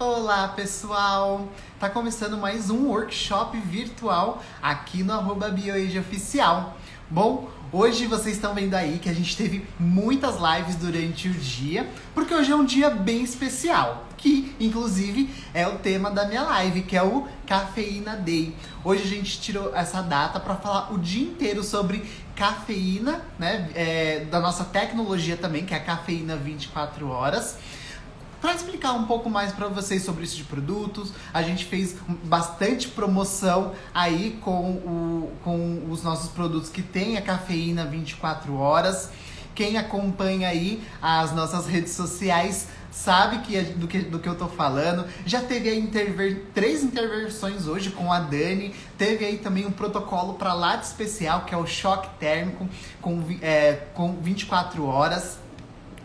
Olá pessoal! Tá começando mais um workshop virtual aqui no arroba BioAge Oficial. Bom, hoje vocês estão vendo aí que a gente teve muitas lives durante o dia, porque hoje é um dia bem especial, que inclusive é o tema da minha live, que é o Cafeína Day. Hoje a gente tirou essa data para falar o dia inteiro sobre cafeína, né? É, da nossa tecnologia também, que é a cafeína 24 horas para explicar um pouco mais para vocês sobre isso de produtos. A gente fez bastante promoção aí com, o, com os nossos produtos que tem a cafeína 24 horas. Quem acompanha aí as nossas redes sociais sabe que, do, que, do que eu tô falando. Já teve interver, três intervenções hoje com a Dani. Teve aí também um protocolo para lado especial, que é o choque térmico com, é, com 24 horas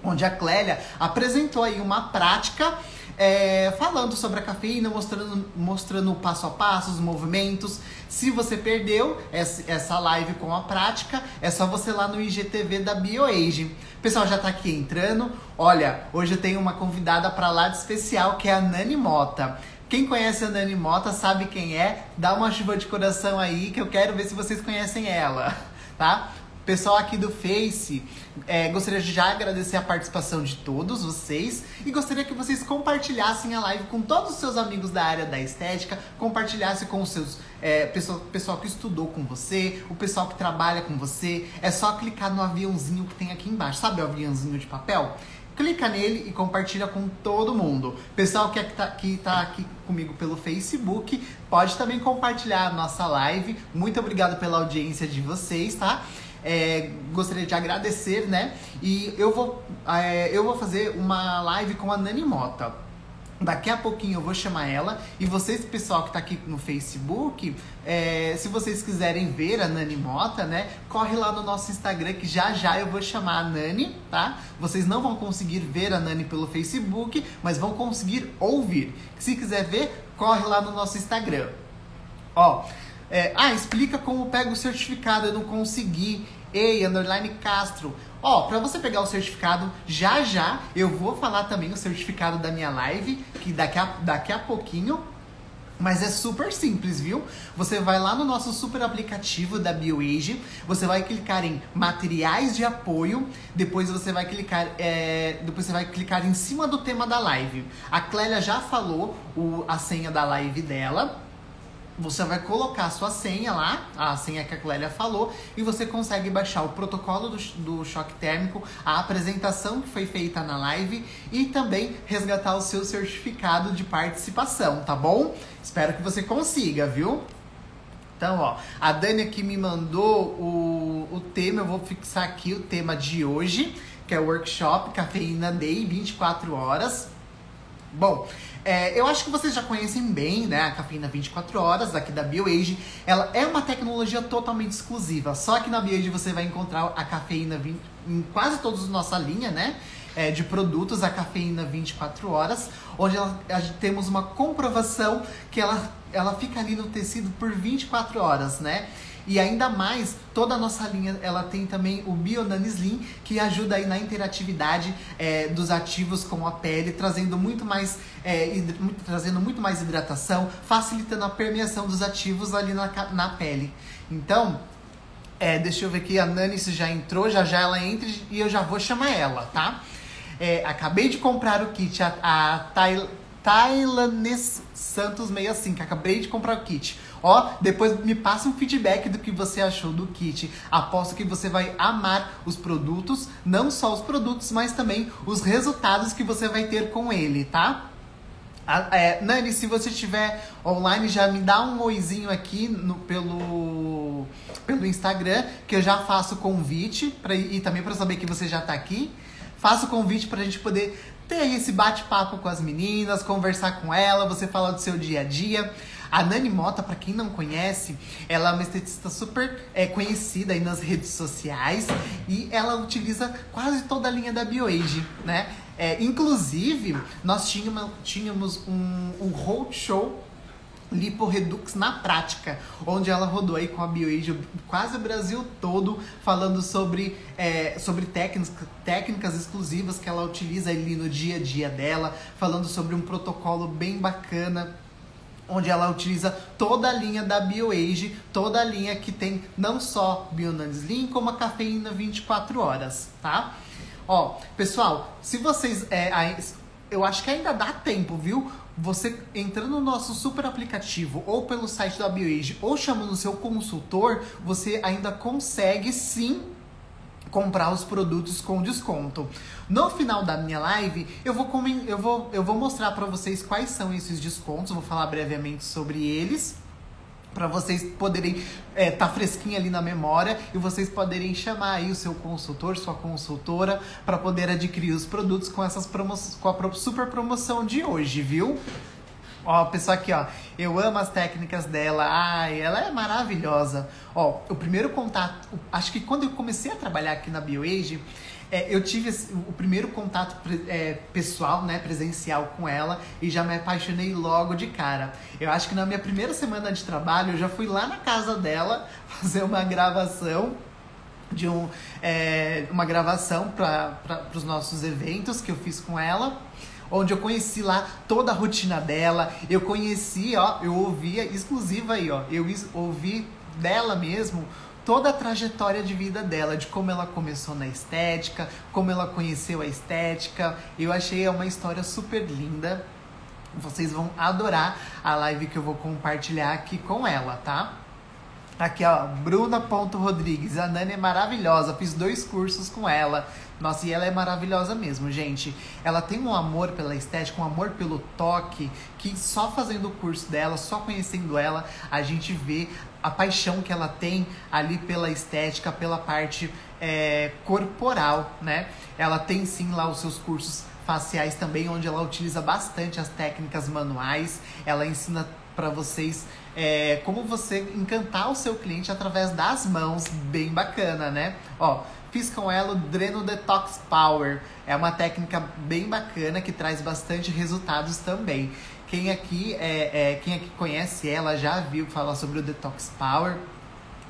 onde a Clélia apresentou aí uma prática é, falando sobre a cafeína, mostrando, mostrando passo a passo, os movimentos. Se você perdeu essa live com a prática, é só você lá no IGTV da BioAge. Pessoal já tá aqui entrando. Olha, hoje eu tenho uma convidada para lá de especial que é a Nani Mota. Quem conhece a Nani Mota sabe quem é. Dá uma chuva de coração aí que eu quero ver se vocês conhecem ela, tá? Pessoal aqui do Face, é, gostaria de já agradecer a participação de todos vocês e gostaria que vocês compartilhassem a live com todos os seus amigos da área da estética, compartilhasse com os seus é, pessoal, pessoal que estudou com você, o pessoal que trabalha com você. É só clicar no aviãozinho que tem aqui embaixo, sabe o aviãozinho de papel? clica nele e compartilha com todo mundo. Pessoal que, é, tá, que tá aqui comigo pelo Facebook, pode também compartilhar a nossa live. Muito obrigado pela audiência de vocês, tá? É, gostaria de agradecer, né? E eu vou, é, eu vou fazer uma live com a Nani Mota. Daqui a pouquinho eu vou chamar ela. E vocês, pessoal que está aqui no Facebook, é, se vocês quiserem ver a Nani Mota, né? Corre lá no nosso Instagram que já já eu vou chamar a Nani, tá? Vocês não vão conseguir ver a Nani pelo Facebook, mas vão conseguir ouvir. Se quiser ver, corre lá no nosso Instagram. Ó, é, ah, explica como pega o certificado, eu não consegui. Ei, underline Castro. Ó, pra você pegar o certificado, já já eu vou falar também o certificado da minha live, que daqui a, daqui a pouquinho. Mas é super simples, viu? Você vai lá no nosso super aplicativo da BioAge, você vai clicar em materiais de apoio, depois você vai clicar, é, depois você vai clicar em cima do tema da live. A Clélia já falou o, a senha da live dela você vai colocar a sua senha lá, a senha que a Clélia falou, e você consegue baixar o protocolo do, do choque térmico, a apresentação que foi feita na live e também resgatar o seu certificado de participação, tá bom? Espero que você consiga, viu? Então, ó, a Dani aqui me mandou o, o tema, eu vou fixar aqui o tema de hoje, que é o workshop Cafeína Day 24 horas. Bom, é, eu acho que vocês já conhecem bem, né, a cafeína 24 horas aqui da BioAge. Ela é uma tecnologia totalmente exclusiva. Só que na BioAge você vai encontrar a cafeína 20, em quase todos a nossa linha, né, é, de produtos, a cafeína 24 horas, onde ela, temos uma comprovação que ela, ela fica ali no tecido por 24 horas, né? E ainda mais, toda a nossa linha, ela tem também o Bionani Slim, que ajuda aí na interatividade é, dos ativos com a pele, trazendo muito mais é, trazendo muito mais hidratação, facilitando a permeação dos ativos ali na, na pele. Então, é, deixa eu ver aqui, a Nani já entrou, já já ela entra e eu já vou chamar ela, tá? É, acabei de comprar o kit, a, a Thail Thailandês Santos 65. Acabei de comprar o kit. Ó, depois me passa um feedback do que você achou do kit. Aposto que você vai amar os produtos, não só os produtos, mas também os resultados que você vai ter com ele, tá? É, Nani, se você estiver online, já me dá um oizinho aqui no, pelo, pelo Instagram, que eu já faço convite pra, e também para saber que você já tá aqui. Faço o convite para a gente poder ter esse bate-papo com as meninas, conversar com ela, você falar do seu dia a dia. A Nani Mota, para quem não conhece, ela é uma esteticista super é, conhecida aí nas redes sociais e ela utiliza quase toda a linha da BioAge, né? É, inclusive, nós tínhamos, tínhamos um, um roadshow Liporedux na prática, onde ela rodou aí com a BioAge quase o Brasil todo, falando sobre, é, sobre técnicas, técnicas exclusivas que ela utiliza ali no dia a dia dela, falando sobre um protocolo bem bacana onde ela utiliza toda a linha da BioAge, toda a linha que tem não só Bionanislim, como a cafeína 24 horas, tá? Ó, pessoal, se vocês. É, eu acho que ainda dá tempo, viu? Você entrando no nosso super aplicativo ou pelo site da BioAge ou chamando o seu consultor, você ainda consegue sim comprar os produtos com desconto. No final da minha live, eu vou, eu vou, eu vou mostrar para vocês quais são esses descontos, vou falar brevemente sobre eles para vocês poderem estar é, tá fresquinho ali na memória e vocês poderem chamar aí o seu consultor, sua consultora, para poder adquirir os produtos com essas promoções, com a super promoção de hoje, viu? Ó, pessoal aqui, ó. Eu amo as técnicas dela. Ai, ela é maravilhosa. Ó, o primeiro contato, acho que quando eu comecei a trabalhar aqui na BioAge, é, eu tive o primeiro contato é, pessoal, né, presencial com ela e já me apaixonei logo de cara. Eu acho que na minha primeira semana de trabalho eu já fui lá na casa dela fazer uma gravação de um, é, uma gravação para os nossos eventos que eu fiz com ela onde eu conheci lá toda a rotina dela. Eu conheci, ó, eu ouvia exclusiva aí, ó, eu ouvi dela mesmo toda a trajetória de vida dela, de como ela começou na estética, como ela conheceu a estética. Eu achei uma história super linda. Vocês vão adorar a live que eu vou compartilhar aqui com ela, tá? Aqui, ó, Bruna.rodrigues. A Nani é maravilhosa. Fiz dois cursos com ela. Nossa, e ela é maravilhosa mesmo, gente. Ela tem um amor pela estética, um amor pelo toque, que só fazendo o curso dela, só conhecendo ela, a gente vê a paixão que ela tem ali pela estética, pela parte é, corporal, né? Ela tem sim lá os seus cursos faciais também, onde ela utiliza bastante as técnicas manuais. Ela ensina para vocês é, como você encantar o seu cliente através das mãos, bem bacana, né? Ó, fiz com ela o Dreno Detox Power. É uma técnica bem bacana que traz bastante resultados também. Quem aqui, é, é, quem aqui conhece ela já viu falar sobre o Detox Power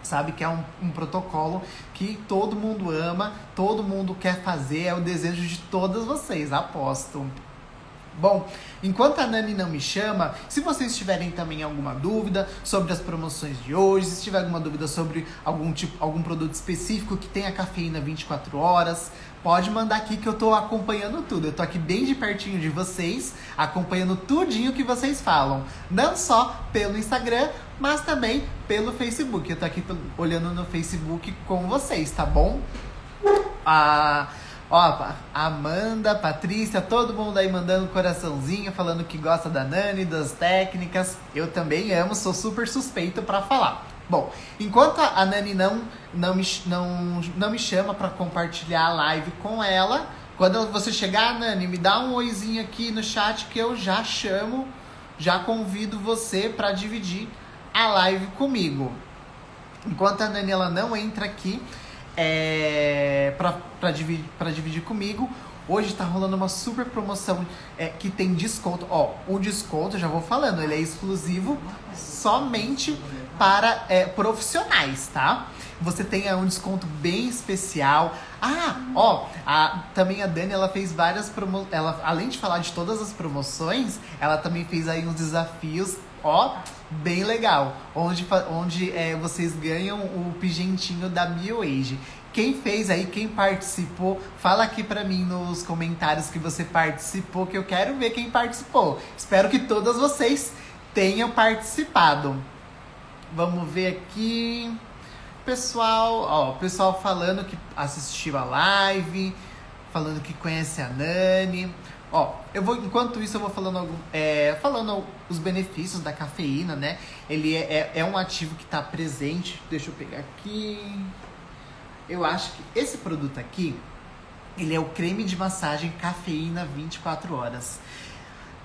sabe que é um, um, protocolo que todo mundo ama, todo mundo quer fazer, é o desejo de todas vocês, aposto. Bom, enquanto a Nani não me chama, se vocês tiverem também alguma dúvida sobre as promoções de hoje, se tiver alguma dúvida sobre algum tipo, algum produto específico que tenha cafeína 24 horas, pode mandar aqui que eu tô acompanhando tudo. Eu tô aqui bem de pertinho de vocês, acompanhando tudinho que vocês falam, não só pelo Instagram, mas também pelo Facebook. Eu tô aqui olhando no Facebook com vocês, tá bom? Ah, Ó, Amanda, Patrícia, todo mundo aí mandando coraçãozinho, falando que gosta da Nani, das técnicas. Eu também amo, sou super suspeito para falar. Bom, enquanto a Nani não, não, me, não, não me chama para compartilhar a live com ela, quando você chegar, Nani, me dá um oizinho aqui no chat que eu já chamo, já convido você para dividir a live comigo. Enquanto a Nani ela não entra aqui, é, para dividir, dividir comigo. Hoje está rolando uma super promoção é, que tem desconto. Ó, o desconto, já vou falando, ele é exclusivo somente para é, profissionais, tá? Você tem é, um desconto bem especial. Ah, ó, a, também a Dani ela fez várias promoções. Ela, além de falar de todas as promoções, ela também fez aí uns desafios, ó, bem legal. Onde, onde é, vocês ganham o pigentinho da BioAge. Quem fez aí, quem participou, fala aqui pra mim nos comentários que você participou, que eu quero ver quem participou. Espero que todas vocês tenham participado. Vamos ver aqui. Pessoal, ó, pessoal falando que assistiu a live, falando que conhece a Nani. Ó, eu vou, enquanto isso, eu vou falando, é, falando os benefícios da cafeína, né? Ele é, é, é um ativo que está presente. Deixa eu pegar aqui. Eu acho que esse produto aqui, ele é o creme de massagem cafeína 24 horas.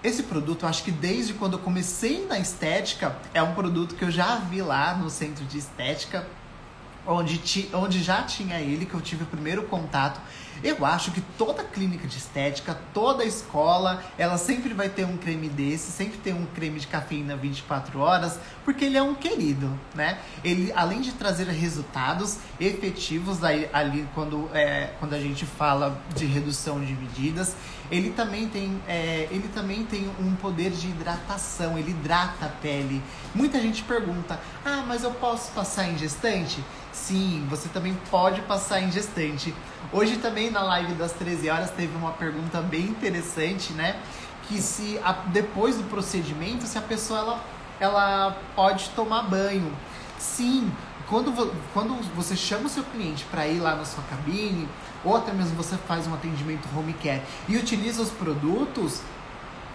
Esse produto, eu acho que desde quando eu comecei na estética, é um produto que eu já vi lá no centro de estética onde, ti, onde já tinha ele, que eu tive o primeiro contato. Eu acho que toda clínica de estética, toda escola, ela sempre vai ter um creme desse, sempre tem um creme de cafeína 24 horas, porque ele é um querido, né? Ele, além de trazer resultados efetivos aí, ali quando, é, quando a gente fala de redução de medidas, ele também tem, é, ele também tem um poder de hidratação, ele hidrata a pele. Muita gente pergunta: ah, mas eu posso passar em gestante? Sim, você também pode passar em gestante. Hoje também na live das 13 horas teve uma pergunta bem interessante, né? Que se a, depois do procedimento, se a pessoa ela, ela pode tomar banho. Sim, quando, quando você chama o seu cliente para ir lá na sua cabine, ou até mesmo você faz um atendimento home care e utiliza os produtos,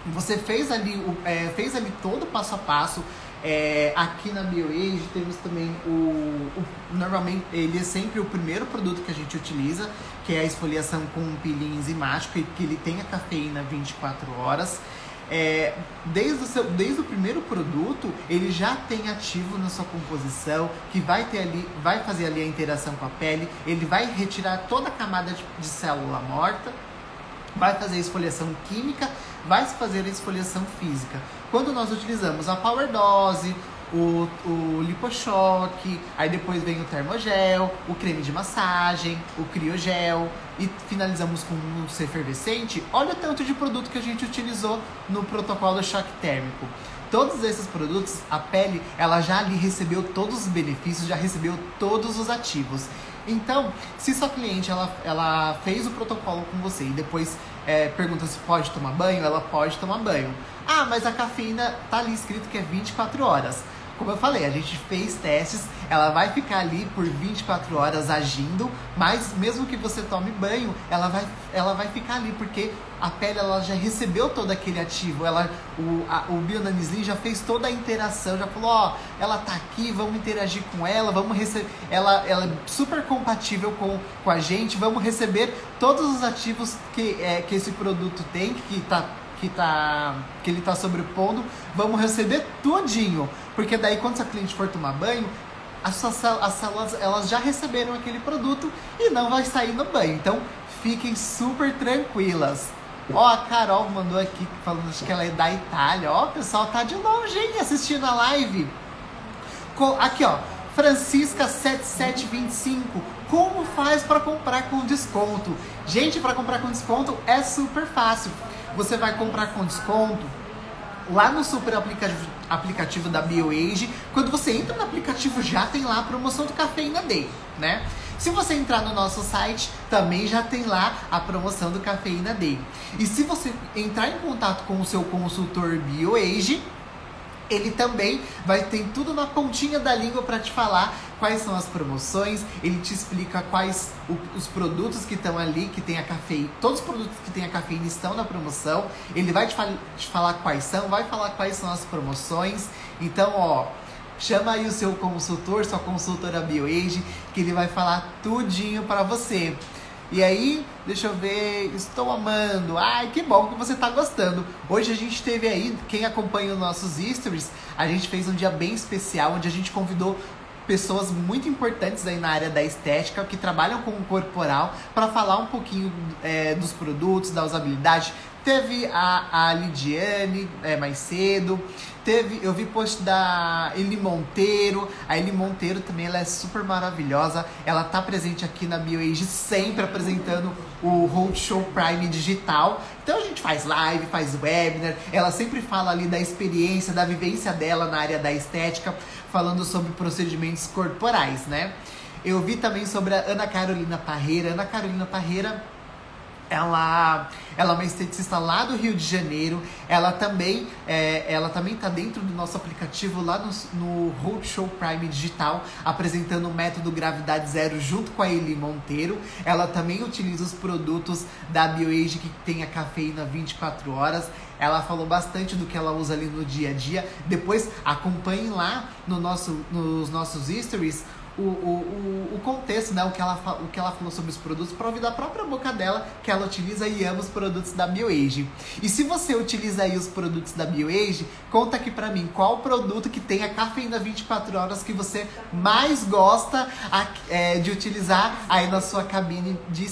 você fez ali, é, fez ali todo o passo a passo. É, aqui na BioAge temos também o, o, Normalmente ele é sempre o primeiro produto que a gente utiliza, que é a esfoliação com peeling enzimático, que ele tem a cafeína 24 horas. É, desde, o seu, desde o primeiro produto, ele já tem ativo na sua composição, que vai ter ali, vai fazer ali a interação com a pele, ele vai retirar toda a camada de, de célula morta, vai fazer a esfoliação química, vai fazer a esfoliação física. Quando nós utilizamos a Power Dose, o, o liposhock, aí depois vem o termogel, o creme de massagem, o criogel e finalizamos com um efervescente. Olha o tanto de produto que a gente utilizou no protocolo choque térmico. Todos esses produtos, a pele, ela já ali recebeu todos os benefícios, já recebeu todos os ativos. Então, se sua cliente ela, ela fez o protocolo com você e depois é, pergunta se pode tomar banho, ela pode tomar banho. Ah, mas a cafeína tá ali escrito que é 24 horas. Como eu falei, a gente fez testes, ela vai ficar ali por 24 horas agindo, mas mesmo que você tome banho, ela vai, ela vai ficar ali, porque a pele ela já recebeu todo aquele ativo, ela, o, a, o Bionanislin já fez toda a interação, já falou, ó, ela tá aqui, vamos interagir com ela, vamos receber, ela, ela é super compatível com, com a gente, vamos receber todos os ativos que, é, que esse produto tem, que tá que, tá, que ele está sobrepondo, vamos receber tudinho. Porque daí quando a cliente for tomar banho, as, suas, as células elas já receberam aquele produto e não vai sair no banho. Então fiquem super tranquilas. Ó, a Carol mandou aqui falando que ela é da Itália. Ó, o pessoal tá de longe, hein, assistindo a live. Aqui, ó. Francisca 7725. Como faz para comprar com desconto? Gente, para comprar com desconto é super fácil você vai comprar com desconto lá no super aplicativo, aplicativo da BioAge. Quando você entra no aplicativo, já tem lá a promoção do Cafeína Day, né? Se você entrar no nosso site, também já tem lá a promoção do Cafeína Day. E se você entrar em contato com o seu consultor BioAge, ele também vai ter tudo na pontinha da língua para te falar quais são as promoções, ele te explica quais o, os produtos que estão ali, que tem a cafeína, todos os produtos que tem a cafeína estão na promoção, ele vai te, fal te falar quais são, vai falar quais são as promoções, então ó, chama aí o seu consultor, sua consultora BioAge, que ele vai falar tudinho para você. E aí, deixa eu ver, estou amando. Ai, que bom que você está gostando. Hoje a gente teve aí, quem acompanha os nossos stories, a gente fez um dia bem especial onde a gente convidou pessoas muito importantes aí na área da estética que trabalham com o corporal para falar um pouquinho é, dos produtos, da usabilidade. Teve a, a Lidiane é, mais cedo, teve, eu vi post da Eli Monteiro. A Eli Monteiro também ela é super maravilhosa. Ela tá presente aqui na BioAge sempre apresentando o Roadshow Prime Digital. Então a gente faz live, faz webinar. Ela sempre fala ali da experiência, da vivência dela na área da estética falando sobre procedimentos corporais, né? Eu vi também sobre a Ana Carolina Parreira. Ana Carolina Parreira ela, ela é uma esteticista lá do Rio de Janeiro. Ela também é, ela também está dentro do nosso aplicativo lá no, no Roadshow Prime Digital, apresentando o método Gravidade Zero junto com a Eli Monteiro. Ela também utiliza os produtos da BioAge que tem a cafeína 24 horas. Ela falou bastante do que ela usa ali no dia a dia. Depois acompanhem lá no nosso, nos nossos stories o, o, o, contexto, né? O que, ela, o que ela falou sobre os produtos para ouvir da própria boca dela que ela utiliza e ama os produtos da BioAge. E se você utiliza aí os produtos da BioAge, conta aqui para mim qual produto que tem a cafeína 24 horas que você mais gosta é, de utilizar aí na sua cabine de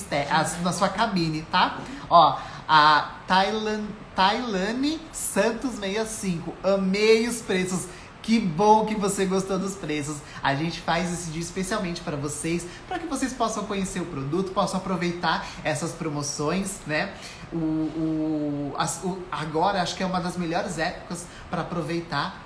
na sua cabine, tá? Ó, a Thailand, Tailane Santos 65. Amei os preços. Que bom que você gostou dos preços. A gente faz esse dia especialmente para vocês, para que vocês possam conhecer o produto, possam aproveitar essas promoções, né? O, o, as, o agora acho que é uma das melhores épocas para aproveitar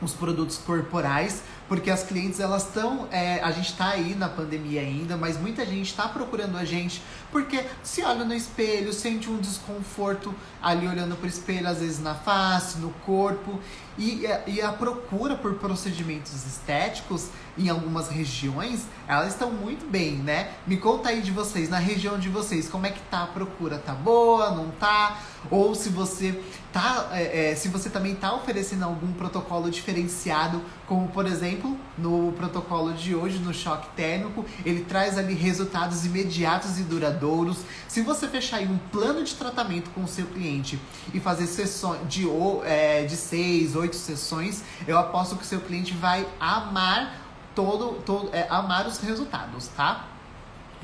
os produtos corporais, porque as clientes elas estão, é, a gente está aí na pandemia ainda, mas muita gente está procurando a gente porque se olha no espelho, sente um desconforto ali olhando para o espelho, às vezes na face, no corpo, e, e a procura por procedimentos estéticos em algumas regiões, elas estão muito bem, né? Me conta aí de vocês, na região de vocês, como é que tá a procura? Tá boa, não tá? Ou se você tá, é, é, se você também tá oferecendo algum protocolo diferenciado, como por exemplo, no protocolo de hoje, no choque térmico, ele traz ali resultados imediatos e duradouros. Se você fechar aí um plano de tratamento com o seu cliente e fazer sessões de, é, de seis, oito sessões, eu aposto que o seu cliente vai amar todo, todo é, amar os resultados, tá?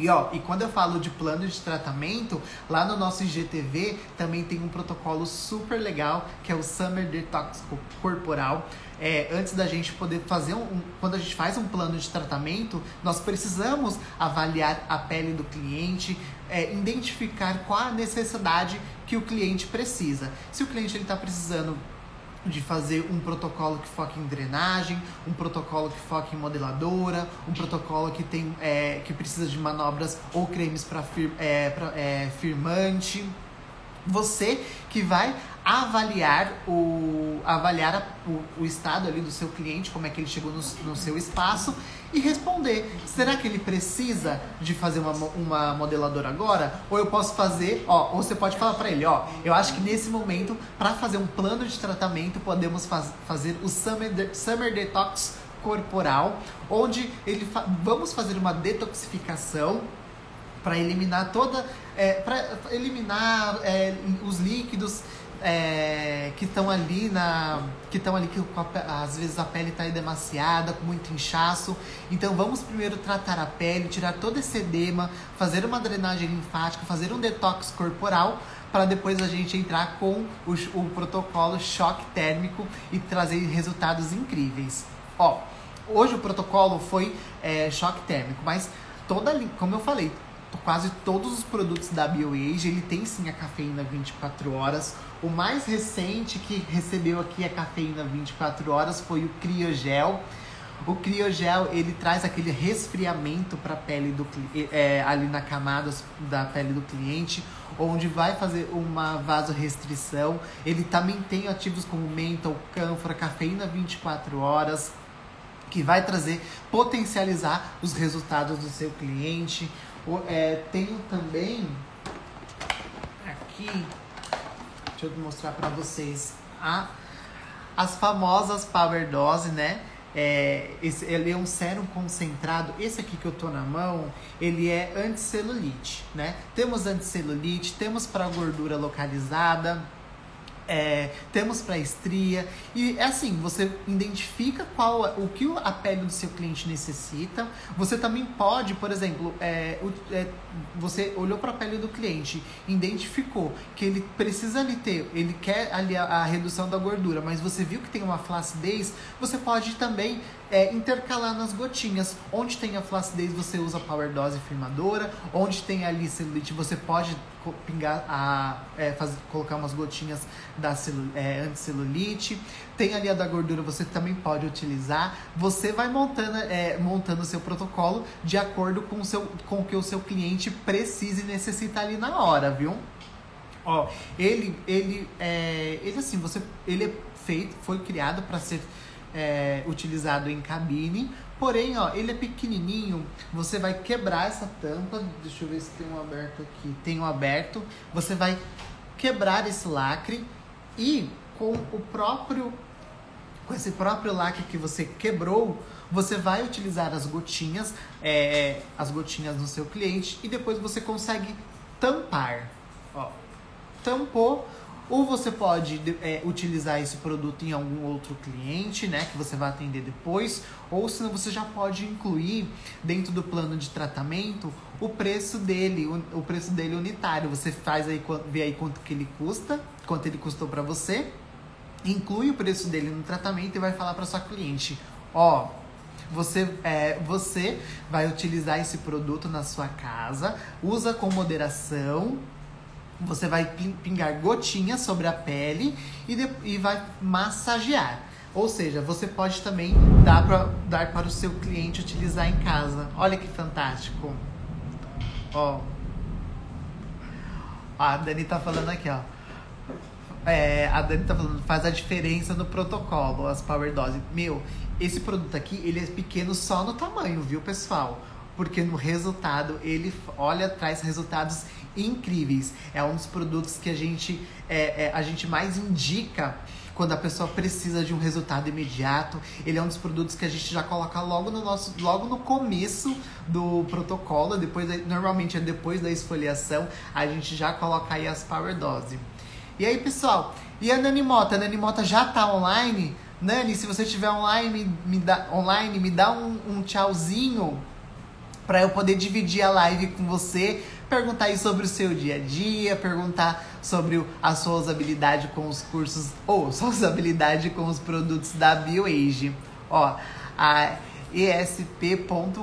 E ó, e quando eu falo de plano de tratamento, lá no nosso IGTV também tem um protocolo super legal que é o Summer Detox Corporal. É, antes da gente poder fazer um, um, quando a gente faz um plano de tratamento, nós precisamos avaliar a pele do cliente, é, identificar qual a necessidade que o cliente precisa. Se o cliente está precisando de fazer um protocolo que foca em drenagem, um protocolo que foca em modeladora, um protocolo que tem é, que precisa de manobras ou cremes para fir, é, é, firmante. Você que vai avaliar o avaliar a, o, o, estado ali do seu cliente, como é que ele chegou no, no, seu espaço e responder, será que ele precisa de fazer uma, uma modeladora agora? Ou eu posso fazer, ó, ou você pode falar para ele, ó, eu acho que nesse momento, para fazer um plano de tratamento, podemos faz, fazer o Summer, de, Summer Detox corporal, onde ele fa vamos fazer uma detoxificação para eliminar toda, é, para eliminar é, os líquidos é, que estão ali na. que estão ali que às vezes a pele está demasiada, com muito inchaço. Então vamos primeiro tratar a pele, tirar todo esse edema, fazer uma drenagem linfática, fazer um detox corporal para depois a gente entrar com o, o protocolo choque térmico e trazer resultados incríveis. Ó, hoje o protocolo foi é, choque térmico, mas toda, como eu falei, quase todos os produtos da BioAge, ele tem sim a cafeína 24 horas. O mais recente que recebeu aqui a cafeína 24 horas foi o Criogel. O Criogel, ele traz aquele resfriamento para a pele do é, ali na camada da pele do cliente, onde vai fazer uma vasorestrição. Ele também tem ativos como menthol, cânfora, cafeína 24 horas, que vai trazer, potencializar os resultados do seu cliente. É, tenho também aqui, deixa eu mostrar para vocês a, as famosas Power Dose, né? É, esse, ele é um sérum concentrado. Esse aqui que eu tô na mão, ele é anticelulite, né? Temos anticelulite, temos para gordura localizada é, temos para estria. E é assim, você identifica qual o que a pele do seu cliente necessita. Você também pode, por exemplo, é, é, você olhou para a pele do cliente, identificou que ele precisa ali ter, ele quer ali a, a redução da gordura, mas você viu que tem uma flacidez, você pode também é, intercalar nas gotinhas. Onde tem a flacidez, você usa Power Dose firmadora. Onde tem ali celulite, você pode pingar a, é, fazer, colocar umas gotinhas da é, anticelulite. Tem ali a da gordura, você também pode utilizar. Você vai montando é, montando o seu protocolo de acordo com o, seu, com o que o seu cliente precisa e necessita ali na hora, viu? Ó, ele, ele, é, ele assim, você, ele é feito, foi criado para ser é, utilizado em cabine. Porém, ó, ele é pequenininho, você vai quebrar essa tampa. Deixa eu ver se tem um aberto aqui. Tem um aberto. Você vai quebrar esse lacre e com o próprio com esse próprio lacre que você quebrou, você vai utilizar as gotinhas, é, as gotinhas no seu cliente e depois você consegue tampar. Ó, tampou, ou você pode é, utilizar esse produto em algum outro cliente, né, que você vai atender depois, ou senão você já pode incluir dentro do plano de tratamento o preço dele, o, o preço dele unitário. Você faz aí, vê aí quanto que ele custa, quanto ele custou para você, inclui o preço dele no tratamento e vai falar para sua cliente, ó, você, é, você vai utilizar esse produto na sua casa, usa com moderação, você vai pingar gotinhas sobre a pele e, de, e vai massagear. Ou seja, você pode também dar, pra, dar para o seu cliente utilizar em casa. Olha que fantástico. Ó. A Dani tá falando aqui, ó. É, a Dani tá falando, faz a diferença no protocolo, as Power Dose. Meu, esse produto aqui, ele é pequeno só no tamanho, viu, pessoal? Porque no resultado, ele, olha, traz resultados. É um dos produtos que a gente, é, é, a gente mais indica quando a pessoa precisa de um resultado imediato. Ele é um dos produtos que a gente já coloca logo no nosso, logo no começo do protocolo, depois normalmente é depois da esfoliação, a gente já coloca aí as power dose. E aí, pessoal, e a Nani Mota? A Nani Mota já tá online? Nani, se você estiver online, me dá, online, me dá um, um tchauzinho para eu poder dividir a live com você perguntar aí sobre o seu dia a dia, perguntar sobre a sua usabilidade com os cursos ou sua usabilidade com os produtos da BioAge. Ó, a esp.olive.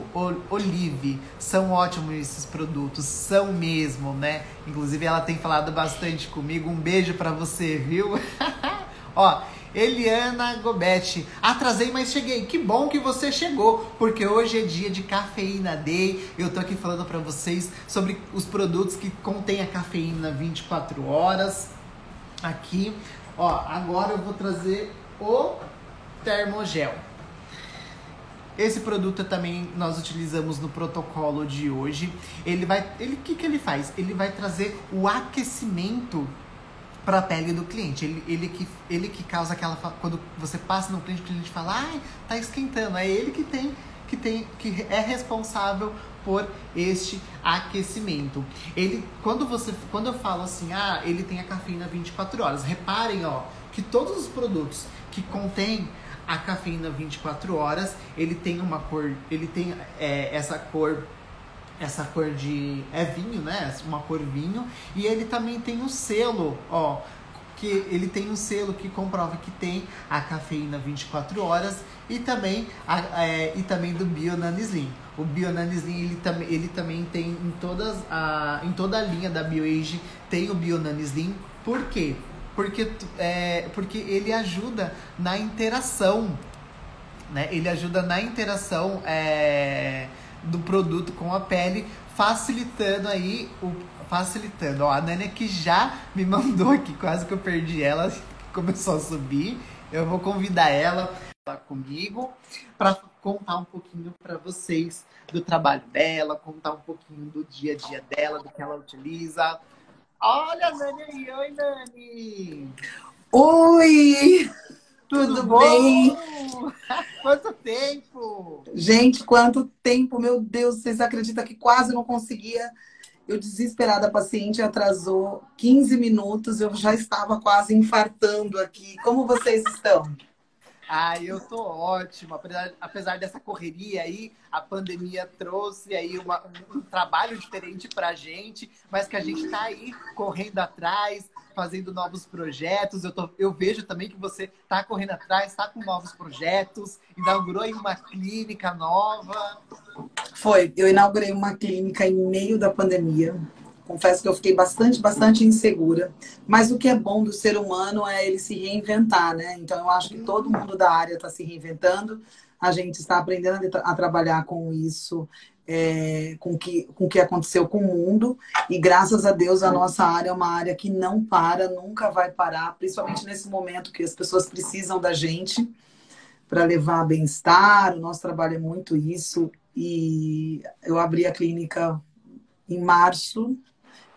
São ótimos esses produtos, são mesmo, né? Inclusive ela tem falado bastante comigo. Um beijo para você, viu? Ó, Eliana Gobetti. Atrasei, mas cheguei. Que bom que você chegou, porque hoje é dia de cafeína day. Eu tô aqui falando para vocês sobre os produtos que contêm a cafeína 24 horas. Aqui, ó, agora eu vou trazer o termogel. Esse produto também nós utilizamos no protocolo de hoje. Ele vai, ele que que ele faz? Ele vai trazer o aquecimento para a pele do cliente. Ele, ele, que, ele que causa aquela. Quando você passa no cliente, o cliente fala, ai, tá esquentando. É ele que tem, que tem, que é responsável por este aquecimento. Ele, quando você, quando eu falo assim, ah, ele tem a cafeína 24 horas. Reparem, ó, que todos os produtos que contêm a cafeína 24 horas, ele tem uma cor, ele tem é, essa cor essa cor de. É vinho, né? Uma cor vinho. E ele também tem um selo, ó. Que ele tem um selo que comprova que tem a cafeína 24 horas e também, a, é, e também do Bionanislim. O Bionanislim ele, tam, ele também tem em, todas a, em toda a linha da BioAge tem o Bionanislim. Por quê? Porque, é, porque ele ajuda na interação. Né? Ele ajuda na interação. É, do produto com a pele, facilitando aí o facilitando. Ó, a Nani que já me mandou aqui, quase que eu perdi ela, começou a subir. Eu vou convidar ela lá comigo para contar um pouquinho para vocês do trabalho dela, contar um pouquinho do dia a dia dela, do que ela utiliza. Olha a Nani aí, oi Nani! Oi! Tudo, Tudo bem? Quanto tempo? Gente, quanto tempo, meu Deus, vocês acreditam que quase não conseguia? Eu desesperada, a paciente atrasou 15 minutos, eu já estava quase infartando aqui. Como vocês estão? Ah, eu tô ótimo. Apesar, apesar dessa correria aí, a pandemia trouxe aí uma, um, um trabalho diferente pra gente, mas que a gente tá aí correndo atrás, fazendo novos projetos. Eu, tô, eu vejo também que você está correndo atrás, está com novos projetos, inaugurou aí uma clínica nova. Foi, eu inaugurei uma clínica em meio da pandemia. Confesso que eu fiquei bastante, bastante insegura. Mas o que é bom do ser humano é ele se reinventar, né? Então eu acho que todo mundo da área está se reinventando. A gente está aprendendo a, trabalhar com isso é, com que, o com que aconteceu com o mundo. E graças a Deus a nossa área é uma área que não para, nunca vai parar, principalmente nesse momento que as pessoas precisam da gente para levar bem-estar. O nosso trabalho é muito isso. E eu abri a clínica em março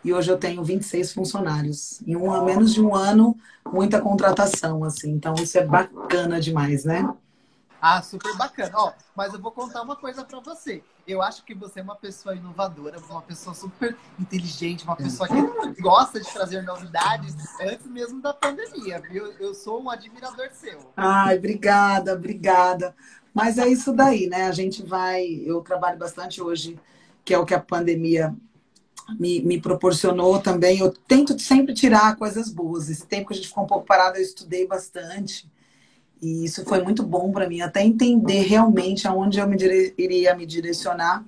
e hoje eu tenho 26 funcionários. Em um, menos de um ano, muita contratação, assim. Então, isso é bacana demais, né? Ah, super bacana. Ó, mas eu vou contar uma coisa para você. Eu acho que você é uma pessoa inovadora, uma pessoa super inteligente, uma pessoa que gosta de trazer novidades antes mesmo da pandemia, viu? Eu sou um admirador seu. Ai, obrigada, obrigada. Mas é isso daí, né? A gente vai. Eu trabalho bastante hoje, que é o que a pandemia me, me proporcionou também. Eu tento sempre tirar coisas boas. Esse tempo que a gente ficou um pouco parado, eu estudei bastante. E isso foi muito bom para mim, até entender realmente aonde eu me dire... iria me direcionar.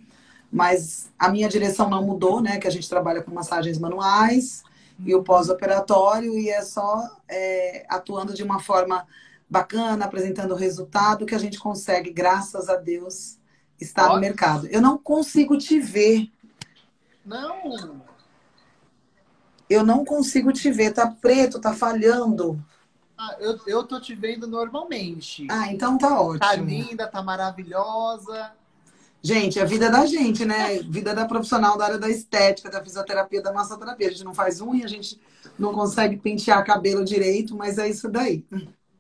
Mas a minha direção não mudou, né? Que a gente trabalha com massagens manuais e o pós-operatório, e é só é, atuando de uma forma bacana, apresentando o resultado que a gente consegue, graças a Deus, estar Ótimo. no mercado. Eu não consigo te ver não. Eu não consigo te ver, tá preto, tá falhando. Ah, eu, eu tô te vendo normalmente. Ah, então tá ótimo. Tá linda, tá maravilhosa. Gente, a vida da gente, né? Vida da profissional da área da estética, da fisioterapia, da massoterapia. A gente não faz unha, a gente não consegue pentear cabelo direito, mas é isso daí.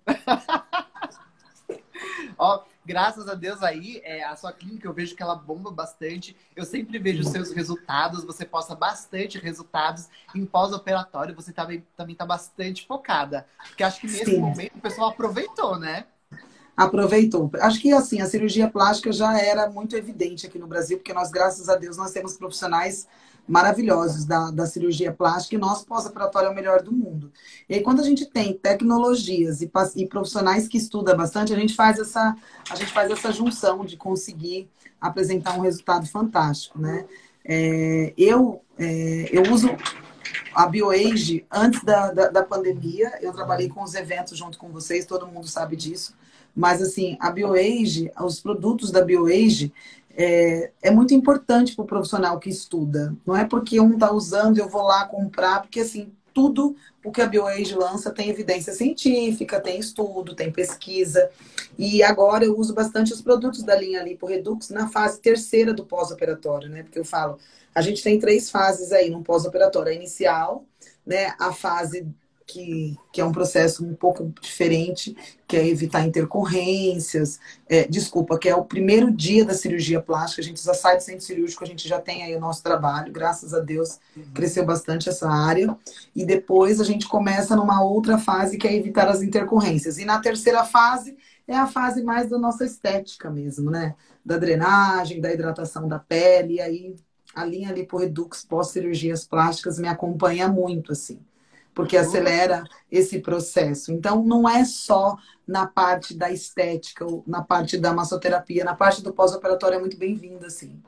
Ó, graças a Deus aí, é, a sua clínica eu vejo que ela bomba bastante. Eu sempre vejo os seus resultados, você posta bastante resultados em pós-operatório, você também, também tá bastante focada. Porque acho que nesse Sim. momento o pessoal aproveitou, né? Aproveitou. Acho que assim, a cirurgia plástica já era muito evidente aqui no Brasil, porque nós, graças a Deus, nós temos profissionais maravilhosos da, da cirurgia plástica e nosso pós-operatório é o melhor do mundo. E aí, quando a gente tem tecnologias e, e, profissionais que estudam bastante, a gente faz essa, a gente faz essa junção de conseguir apresentar um resultado fantástico, né? É, eu, é, eu uso a BioAge antes da, da, da, pandemia, eu trabalhei com os eventos junto com vocês, todo mundo sabe disso. Mas, assim, a BioAge, os produtos da BioAge, é, é muito importante para o profissional que estuda. Não é porque um está usando eu vou lá comprar, porque assim, tudo o que a BioAge lança tem evidência científica, tem estudo, tem pesquisa. E agora eu uso bastante os produtos da linha Lipo Redux na fase terceira do pós-operatório, né? Porque eu falo, a gente tem três fases aí no pós-operatório. A inicial, né? A fase que, que é um processo um pouco diferente, que é evitar intercorrências. É, desculpa, que é o primeiro dia da cirurgia plástica, a gente já sai do centro cirúrgico, a gente já tem aí o nosso trabalho, graças a Deus uhum. cresceu bastante essa área. E depois a gente começa numa outra fase, que é evitar as intercorrências. E na terceira fase é a fase mais da nossa estética mesmo, né? Da drenagem, da hidratação da pele, e aí a linha Liporedux pós-cirurgias plásticas me acompanha muito, assim porque acelera esse processo. Então, não é só na parte da estética, ou na parte da massoterapia, na parte do pós-operatório é muito bem-vinda, sim.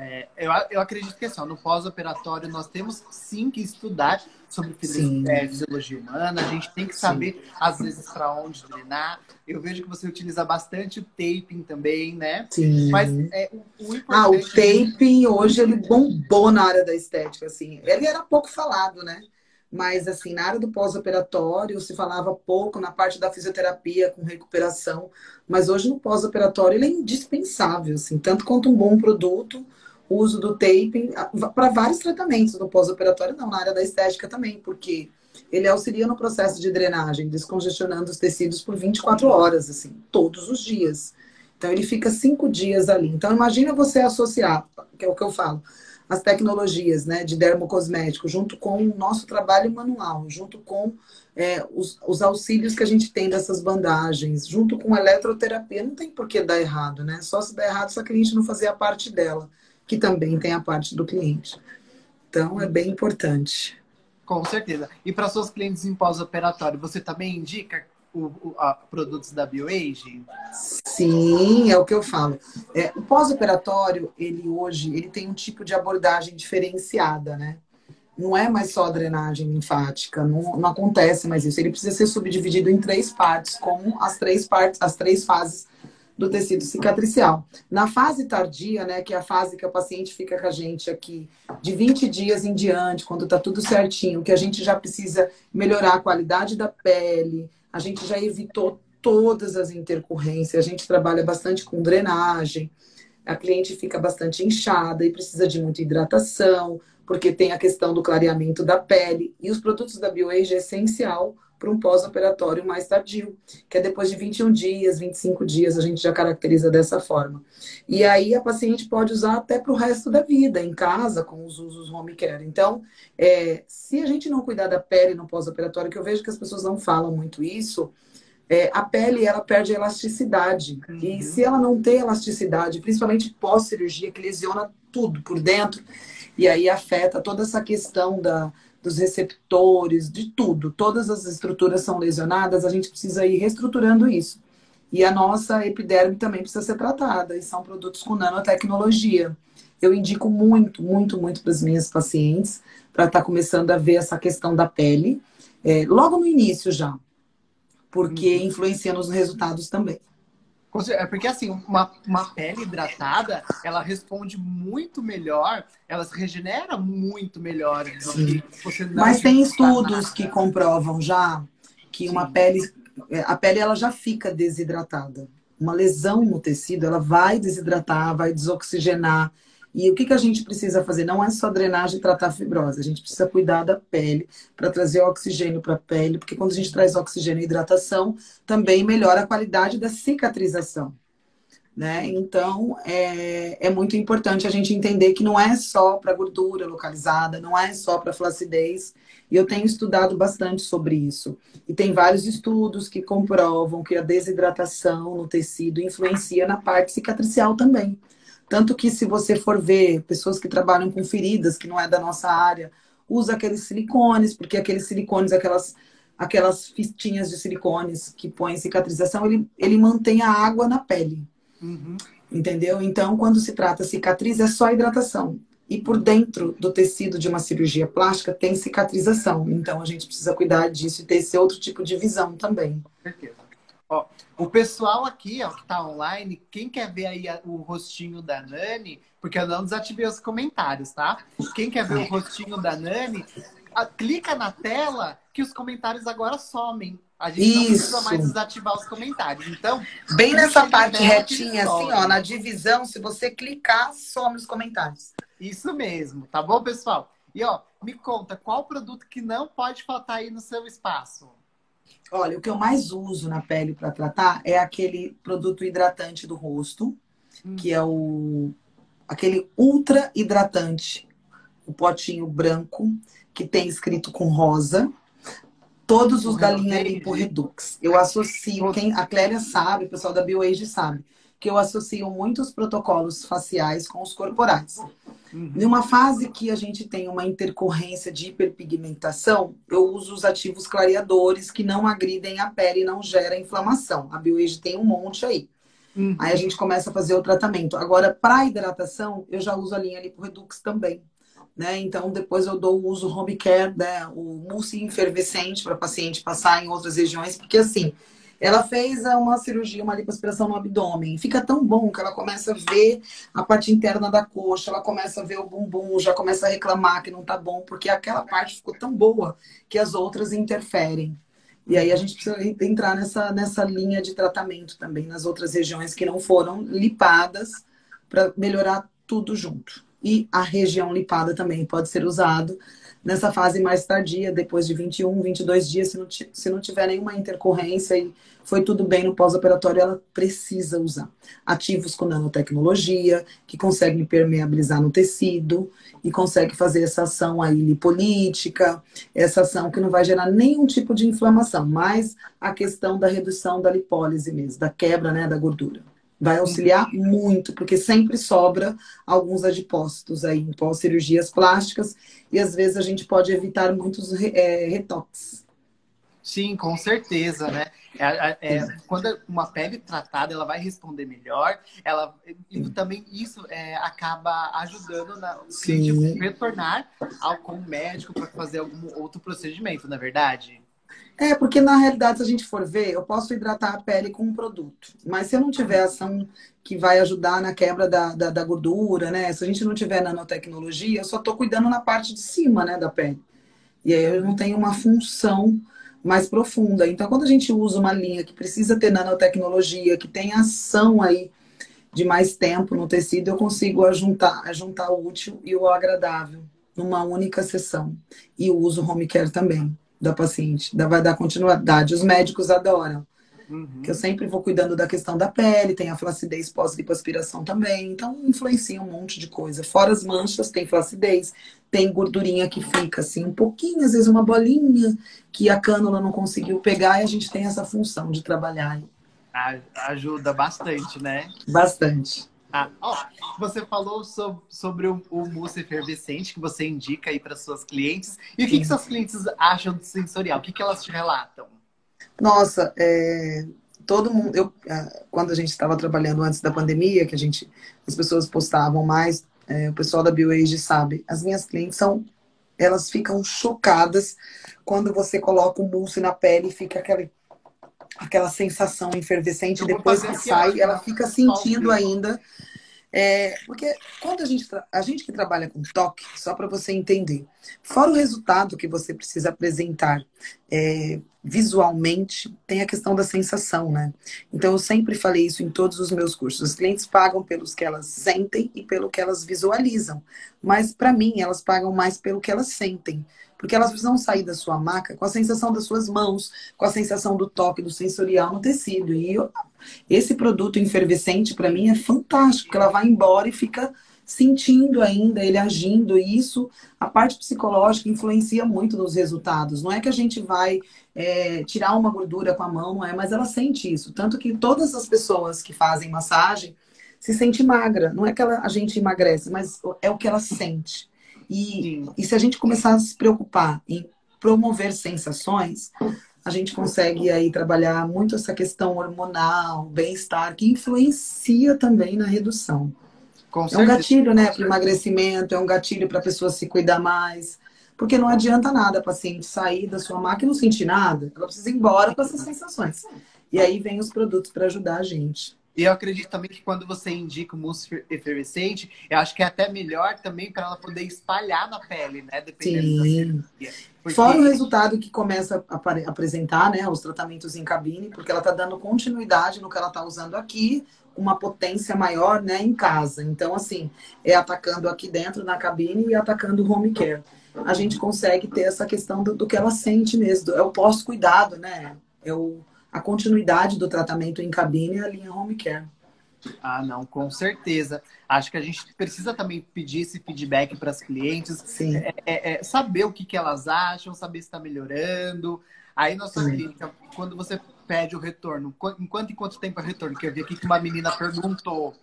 É, eu, eu acredito que assim, no pós-operatório nós temos sim que estudar sobre fisiologia humana, a gente tem que saber, sim. às vezes, para onde drenar. Eu vejo que você utiliza bastante o taping também, né? Sim. Mas é, o, o importante... Ah, o taping hoje ele bombou na área da estética, assim. Ele era pouco falado, né? Mas assim, na área do pós-operatório se falava pouco na parte da fisioterapia com recuperação, mas hoje no pós-operatório ele é indispensável, assim, tanto quanto um bom produto, o uso do taping para vários tratamentos no pós-operatório, não, na área da estética também, porque ele auxilia no processo de drenagem, descongestionando os tecidos por 24 horas, assim, todos os dias. Então ele fica cinco dias ali. Então imagina você associar, que é o que eu falo, as tecnologias né, de dermocosmético, junto com o nosso trabalho manual, junto com é, os, os, auxílios que a gente tem dessas bandagens, junto com a eletroterapia, não tem por que dar errado, né? Só se der errado se a cliente não fazer a parte dela, que também tem a parte do cliente. Então, é bem importante. Com certeza. E para suas clientes em pós-operatório, você também indica o, o a, produtos da BioAge? Sim, é o que eu falo. É, o pós-operatório, ele hoje, ele tem um tipo de abordagem diferenciada, né? Não é mais só drenagem linfática, não, não acontece mais isso. Ele precisa ser subdividido em três partes, como as três partes, as três fases do tecido cicatricial. Na fase tardia, né, que é a fase que a paciente fica com a gente aqui de 20 dias em diante, quando tá tudo certinho, que a gente já precisa melhorar a qualidade da pele, a gente já evitou todas as intercorrências, a gente trabalha bastante com drenagem, a cliente fica bastante inchada e precisa de muita hidratação, porque tem a questão do clareamento da pele. E os produtos da BioAge é essencial para um pós-operatório mais tardio, que é depois de 21 dias, 25 dias, a gente já caracteriza dessa forma. E aí a paciente pode usar até para o resto da vida, em casa, com os usos home care. Então, é, se a gente não cuidar da pele no pós-operatório, que eu vejo que as pessoas não falam muito isso, é, a pele ela perde a elasticidade. Uhum. E se ela não tem elasticidade, principalmente pós-cirurgia, que lesiona tudo por dentro, e aí afeta toda essa questão da, dos receptores, de tudo. Todas as estruturas são lesionadas, a gente precisa ir reestruturando isso. E a nossa epiderme também precisa ser tratada, e são produtos com nanotecnologia. Eu indico muito, muito, muito para as minhas pacientes, para estar tá começando a ver essa questão da pele, é, logo no início já, porque uhum. influencia nos resultados também. É porque assim, uma, uma pele hidratada, ela responde muito melhor, ela se regenera muito melhor não Mas tem estudos nada. que comprovam já que Sim. uma pele, a pele ela já fica desidratada. Uma lesão no tecido, ela vai desidratar, vai desoxigenar, e o que, que a gente precisa fazer? Não é só drenagem e tratar a fibrose, a gente precisa cuidar da pele para trazer oxigênio para a pele, porque quando a gente traz oxigênio e hidratação, também melhora a qualidade da cicatrização. Né? Então, é, é muito importante a gente entender que não é só para gordura localizada, não é só para flacidez. E eu tenho estudado bastante sobre isso. E tem vários estudos que comprovam que a desidratação no tecido influencia na parte cicatricial também. Tanto que se você for ver pessoas que trabalham com feridas, que não é da nossa área, usa aqueles silicones, porque aqueles silicones, aquelas, aquelas fistinhas de silicones que põem cicatrização, ele, ele mantém a água na pele. Uhum. Entendeu? Então, quando se trata cicatriz, é só hidratação. E por dentro do tecido de uma cirurgia plástica tem cicatrização. Então, a gente precisa cuidar disso e ter esse outro tipo de visão também. Certeza. Ó, o pessoal aqui, ó, que tá online, quem quer ver aí o rostinho da Nani, porque eu não desativei os comentários, tá? Quem quer ver o rostinho da Nani, a, clica na tela que os comentários agora somem. A gente Isso. não precisa mais desativar os comentários. Então, bem nessa parte retinha, assim, ó, na divisão, se você clicar, some os comentários. Isso mesmo, tá bom, pessoal? E ó, me conta, qual produto que não pode faltar aí no seu espaço? Olha, o que eu mais uso na pele para tratar é aquele produto hidratante do rosto, hum. que é o aquele ultra hidratante, o potinho branco que tem escrito com rosa. Todos os o da linha Lipo Redux. Eu associo, quem a Clélia sabe, o pessoal da BioAge sabe, que eu associo muitos protocolos faciais com os corporais. Uhum. Numa fase que a gente tem uma intercorrência de hiperpigmentação, eu uso os ativos clareadores que não agridem a pele e não geram inflamação. A BioAge tem um monte aí. Uhum. Aí a gente começa a fazer o tratamento. Agora, para hidratação, eu já uso a linha Liporedux também. Né? Então, depois eu dou o uso home care, né? o mousse efervescente para paciente passar em outras regiões, porque assim, ela fez uma cirurgia, uma lipoaspiração no abdômen. Fica tão bom que ela começa a ver a parte interna da coxa, ela começa a ver o bumbum, já começa a reclamar que não tá bom, porque aquela parte ficou tão boa que as outras interferem. E aí a gente precisa entrar nessa, nessa linha de tratamento também nas outras regiões que não foram lipadas para melhorar tudo junto. E a região lipada também pode ser usado nessa fase mais tardia, depois de 21, 22 dias, se não, se não tiver nenhuma intercorrência e foi tudo bem no pós-operatório, ela precisa usar. Ativos com nanotecnologia, que conseguem permeabilizar no tecido e consegue fazer essa ação aí lipolítica, essa ação que não vai gerar nenhum tipo de inflamação, mas a questão da redução da lipólise mesmo, da quebra né, da gordura. Vai auxiliar muito, porque sempre sobra alguns adipócitos aí em pós-cirurgias plásticas e às vezes a gente pode evitar muitos é, retoques. Sim, com certeza, né? É, é, é, quando uma pele tratada, ela vai responder melhor. Ela e também isso é, acaba ajudando na Sim. retornar ao com o médico para fazer algum outro procedimento, na é verdade. É, porque na realidade, se a gente for ver, eu posso hidratar a pele com um produto. Mas se eu não tiver ação que vai ajudar na quebra da, da, da gordura, né? Se a gente não tiver nanotecnologia, eu só estou cuidando na parte de cima, né, da pele. E aí eu não tenho uma função mais profunda. Então, quando a gente usa uma linha que precisa ter nanotecnologia, que tem ação aí de mais tempo no tecido, eu consigo ajuntar, ajuntar o útil e o agradável numa única sessão. E uso home care também da paciente, vai dar continuidade. Os médicos adoram. Uhum. Que eu sempre vou cuidando da questão da pele, tem a flacidez pós-lipoaspiração também. Então, influencia um monte de coisa. Fora as manchas, tem flacidez, tem gordurinha que fica assim, um pouquinho, às vezes uma bolinha que a cânula não conseguiu pegar e a gente tem essa função de trabalhar. Ajuda bastante, né? Bastante. Ah, você falou sobre, sobre o, o mousse efervescente que você indica aí para suas clientes. E o que, que seus clientes acham do sensorial? O que, que elas te relatam? Nossa, é, todo mundo. Eu, é, quando a gente estava trabalhando antes da pandemia, que a gente, as pessoas postavam mais, é, o pessoal da BioAge sabe, as minhas clientes são. Elas ficam chocadas quando você coloca o mousse na pele e fica aquela, aquela sensação efervescente. Depois que sai, ela fica sentindo ainda é, porque quando a gente, a gente que trabalha com toque, só para você entender, fora o resultado que você precisa apresentar é, visualmente, tem a questão da sensação, né? Então eu sempre falei isso em todos os meus cursos. Os clientes pagam pelos que elas sentem e pelo que elas visualizam, mas para mim elas pagam mais pelo que elas sentem. Porque elas precisam sair da sua maca com a sensação das suas mãos, com a sensação do toque, do sensorial no tecido. E eu, esse produto efervescente, para mim, é fantástico, ela vai embora e fica sentindo ainda ele agindo. E isso, a parte psicológica, influencia muito nos resultados. Não é que a gente vai é, tirar uma gordura com a mão, não é, mas ela sente isso. Tanto que todas as pessoas que fazem massagem se sente magra. Não é que ela, a gente emagrece, mas é o que ela sente. E, e se a gente começar a se preocupar em promover sensações, a gente consegue aí trabalhar muito essa questão hormonal, bem-estar, que influencia também na redução. Com é um gatilho, né, para emagrecimento, é um gatilho para a pessoa se cuidar mais. Porque não adianta nada a paciente sair da sua máquina e não sentir nada. Ela precisa ir embora com essas sensações. E aí vem os produtos para ajudar a gente. E eu acredito também que quando você indica o mousse efervescente, eu acho que é até melhor também para ela poder espalhar na pele, né? Dependendo Sim. da. Porque... Fora o resultado que começa a apresentar, né? Os tratamentos em cabine, porque ela está dando continuidade no que ela está usando aqui, uma potência maior, né? Em casa. Então, assim, é atacando aqui dentro na cabine e atacando o home care. A gente consegue ter essa questão do, do que ela sente mesmo. É o pós-cuidado, né? É o a continuidade do tratamento em cabine e a linha home care. Ah, não, com certeza. Acho que a gente precisa também pedir esse feedback para as clientes, Sim. É, é, é, saber o que, que elas acham, saber se está melhorando. Aí, nossa Sim. clínica, quando você pede o retorno, em quanto e quanto tempo é o retorno? Que eu vi aqui que uma menina perguntou.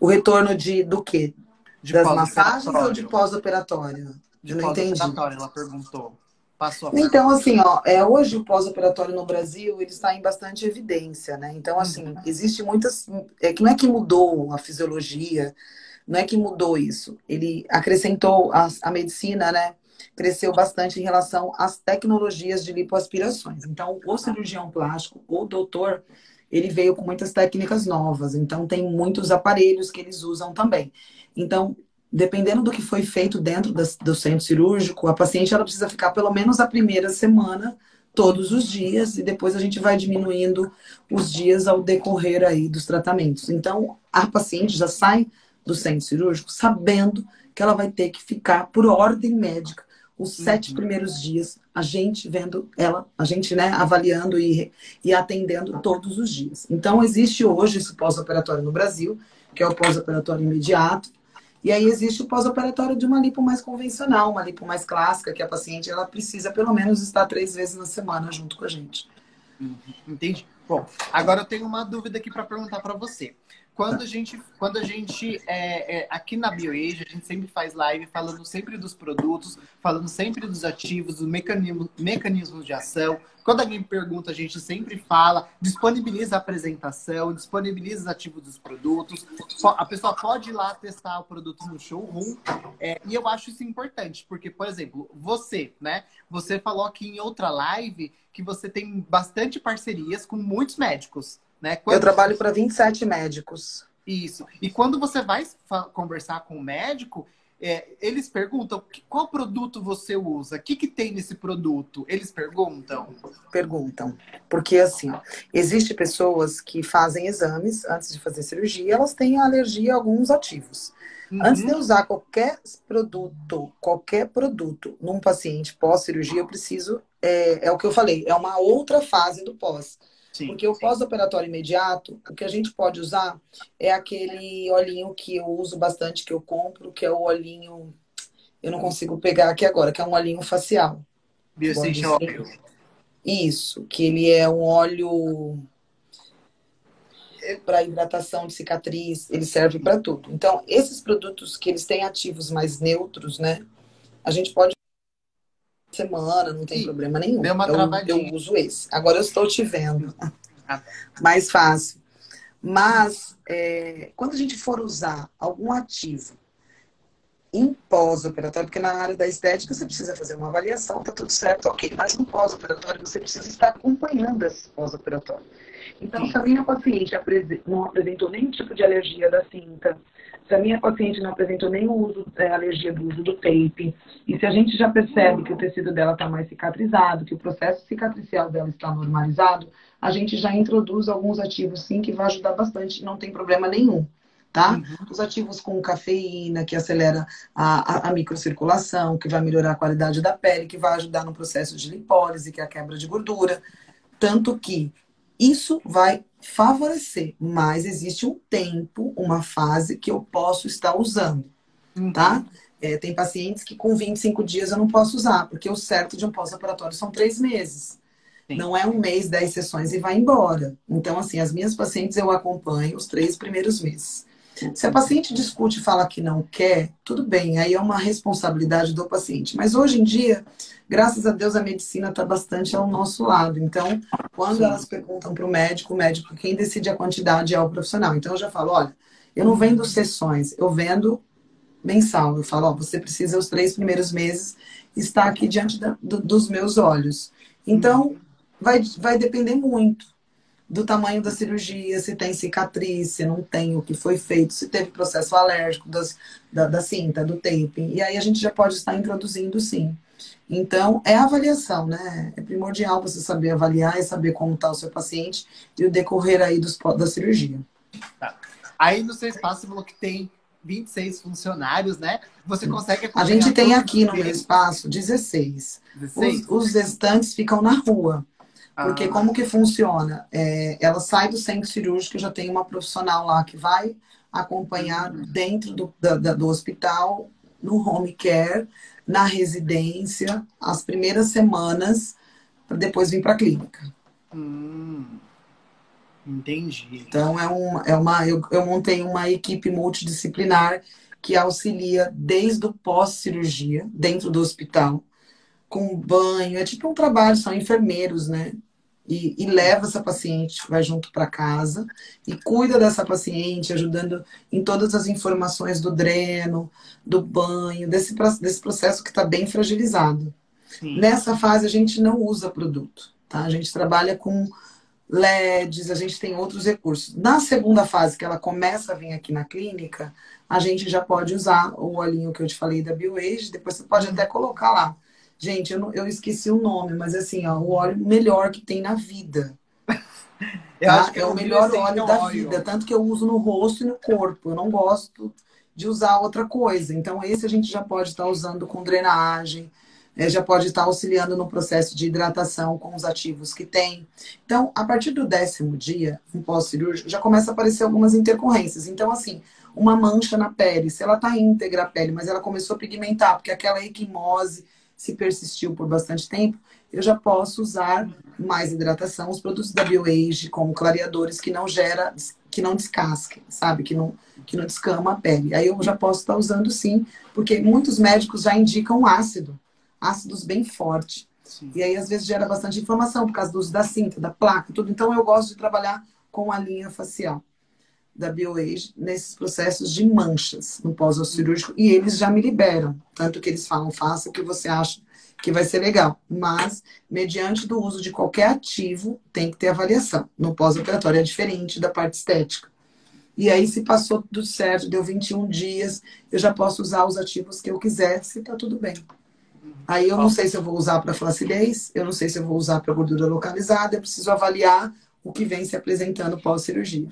O retorno de do quê? De das massagens ou de pós-operatório? De pós-operatório, ela perguntou. Passou então, assim, ó, é, hoje o pós-operatório no Brasil ele está em bastante evidência, né? Então, assim, uhum. existe muitas. É que não é que mudou a fisiologia, não é que mudou isso. Ele acrescentou a, a medicina, né? Cresceu bastante em relação às tecnologias de lipoaspirações. Então, o cirurgião plástico, o doutor, ele veio com muitas técnicas novas. Então, tem muitos aparelhos que eles usam também. Então, dependendo do que foi feito dentro das, do centro cirúrgico, a paciente ela precisa ficar pelo menos a primeira semana todos os dias e depois a gente vai diminuindo os dias ao decorrer aí dos tratamentos. Então, a paciente já sai do centro cirúrgico sabendo que ela vai ter que ficar por ordem médica os uhum. sete primeiros dias, a gente vendo ela, a gente né, avaliando e, e atendendo todos os dias. Então, existe hoje esse pós-operatório no Brasil, que é o pós-operatório imediato, e aí existe o pós-operatório de uma lipo mais convencional, uma lipo mais clássica, que a paciente ela precisa pelo menos estar três vezes na semana junto com a gente. Uhum, entendi. Bom, agora eu tenho uma dúvida aqui para perguntar para você. Quando a gente, quando a gente é, é, aqui na BioAge, a gente sempre faz live falando sempre dos produtos, falando sempre dos ativos, dos mecanismos, mecanismos de ação. Quando alguém pergunta, a gente sempre fala, disponibiliza a apresentação, disponibiliza os ativos dos produtos. A pessoa pode ir lá testar o produto no showroom. É, e eu acho isso importante, porque, por exemplo, você, né? Você falou aqui em outra live que você tem bastante parcerias com muitos médicos. Né? Quando... Eu trabalho para 27 médicos. Isso. E quando você vai conversar com o médico, é, eles perguntam qual produto você usa, o que, que tem nesse produto? Eles perguntam? Perguntam. Porque, assim, existe pessoas que fazem exames antes de fazer cirurgia, elas têm alergia a alguns ativos. Uhum. Antes de eu usar qualquer produto, qualquer produto num paciente pós-cirurgia, eu preciso, é, é o que eu falei, é uma outra fase do pós. Sim, Porque o pós-operatório imediato, o que a gente pode usar é aquele olhinho que eu uso bastante, que eu compro, que é o olhinho. Eu não consigo pegar aqui agora, que é um olhinho facial. Oil. Isso, que ele é um óleo para hidratação de cicatriz, ele serve para tudo. Então, esses produtos que eles têm ativos mais neutros, né? A gente pode semana, não tem Sim. problema nenhum. Deu uma eu, eu uso esse. Agora eu estou te vendo. Ah. Mais fácil. Mas é, quando a gente for usar algum ativo em pós-operatório, porque na área da estética você precisa fazer uma avaliação, tá tudo certo, ok. Mas no pós-operatório você precisa estar acompanhando esse pós-operatório. Então, Sim. se a minha paciente não apresentou nenhum tipo de alergia da cinta, se a minha paciente não apresentou nenhum uso, é, alergia do uso do tape, e se a gente já percebe que o tecido dela está mais cicatrizado, que o processo cicatricial dela está normalizado, a gente já introduz alguns ativos sim que vai ajudar bastante, não tem problema nenhum. Tá? Uhum. Os ativos com cafeína, que acelera a, a, a, microcirculação, que vai melhorar a qualidade da pele, que vai ajudar no processo de lipólise, que é a quebra de gordura. Tanto que isso vai favorecer, mas existe um tempo, uma fase que eu posso estar usando, uhum. tá? É, tem pacientes que com 25 dias eu não posso usar, porque o certo de um pós-operatório são três meses. Sim. Não é um mês, dez sessões e vai embora. Então, assim, as minhas pacientes eu acompanho os três primeiros meses. Se a paciente discute e fala que não quer, tudo bem, aí é uma responsabilidade do paciente. Mas hoje em dia, graças a Deus, a medicina está bastante ao nosso lado. Então, quando Sim. elas perguntam para o médico, o médico, quem decide a quantidade é o profissional. Então, eu já falo: olha, eu não vendo sessões, eu vendo mensal. Eu falo: ó, você precisa, os três primeiros meses, estar aqui diante da, do, dos meus olhos. Então, vai, vai depender muito do tamanho da cirurgia, se tem cicatriz, se não tem, o que foi feito, se teve processo alérgico das, da, da cinta, do taping. E aí a gente já pode estar introduzindo sim. Então, é avaliação, né? É primordial você saber avaliar e saber como está o seu paciente e o decorrer aí dos, da cirurgia. Tá. Aí no seu espaço falou que tem 26 funcionários, né? Você consegue A gente tem aqui no meu espaço 16. 16? Os, os restantes ficam na rua. Porque ah. como que funciona? É, ela sai do centro cirúrgico, já tem uma profissional lá que vai acompanhar dentro do, da, do hospital, no home care, na residência, as primeiras semanas, para depois vir para a clínica. Hum, entendi. Então é, um, é uma. Eu, eu montei uma equipe multidisciplinar que auxilia desde o pós-cirurgia, dentro do hospital, com banho, é tipo um trabalho, são enfermeiros, né? E, e leva essa paciente, vai junto para casa e cuida dessa paciente, ajudando em todas as informações do dreno, do banho, desse, desse processo que está bem fragilizado. Sim. Nessa fase, a gente não usa produto, tá? A gente trabalha com LEDs, a gente tem outros recursos. Na segunda fase, que ela começa a vir aqui na clínica, a gente já pode usar o olhinho que eu te falei da BioAge, depois você pode até colocar lá Gente, eu, não, eu esqueci o nome, mas assim, ó, o óleo melhor que tem na vida. Tá? é o melhor óleo da óleo. vida, tanto que eu uso no rosto e no corpo. Eu não gosto de usar outra coisa. Então, esse a gente já pode estar usando com drenagem, né? já pode estar auxiliando no processo de hidratação com os ativos que tem. Então, a partir do décimo dia, um pós-cirúrgico, já começa a aparecer algumas intercorrências. Então, assim, uma mancha na pele, se ela está íntegra a pele, mas ela começou a pigmentar, porque aquela equimose se persistiu por bastante tempo, eu já posso usar mais hidratação, os produtos da BioAge, como clareadores que não gera, que não descasquem, sabe? Que não, que não descama a pele. Aí eu já posso estar usando sim, porque muitos médicos já indicam ácido, ácidos bem fortes. E aí, às vezes, gera bastante inflamação por causa do uso da cinta, da placa, tudo. Então, eu gosto de trabalhar com a linha facial da BioAge nesses processos de manchas no pós-cirúrgico e eles já me liberam. Tanto que eles falam, faça o que você acha que vai ser legal. Mas, mediante do uso de qualquer ativo, tem que ter avaliação. No pós-operatório é diferente da parte estética. E aí, se passou tudo certo, deu 21 dias, eu já posso usar os ativos que eu quiser, se tá tudo bem. Aí eu não sei se eu vou usar para flacidez, eu não sei se eu vou usar para gordura localizada, eu preciso avaliar o que vem se apresentando pós-cirurgia.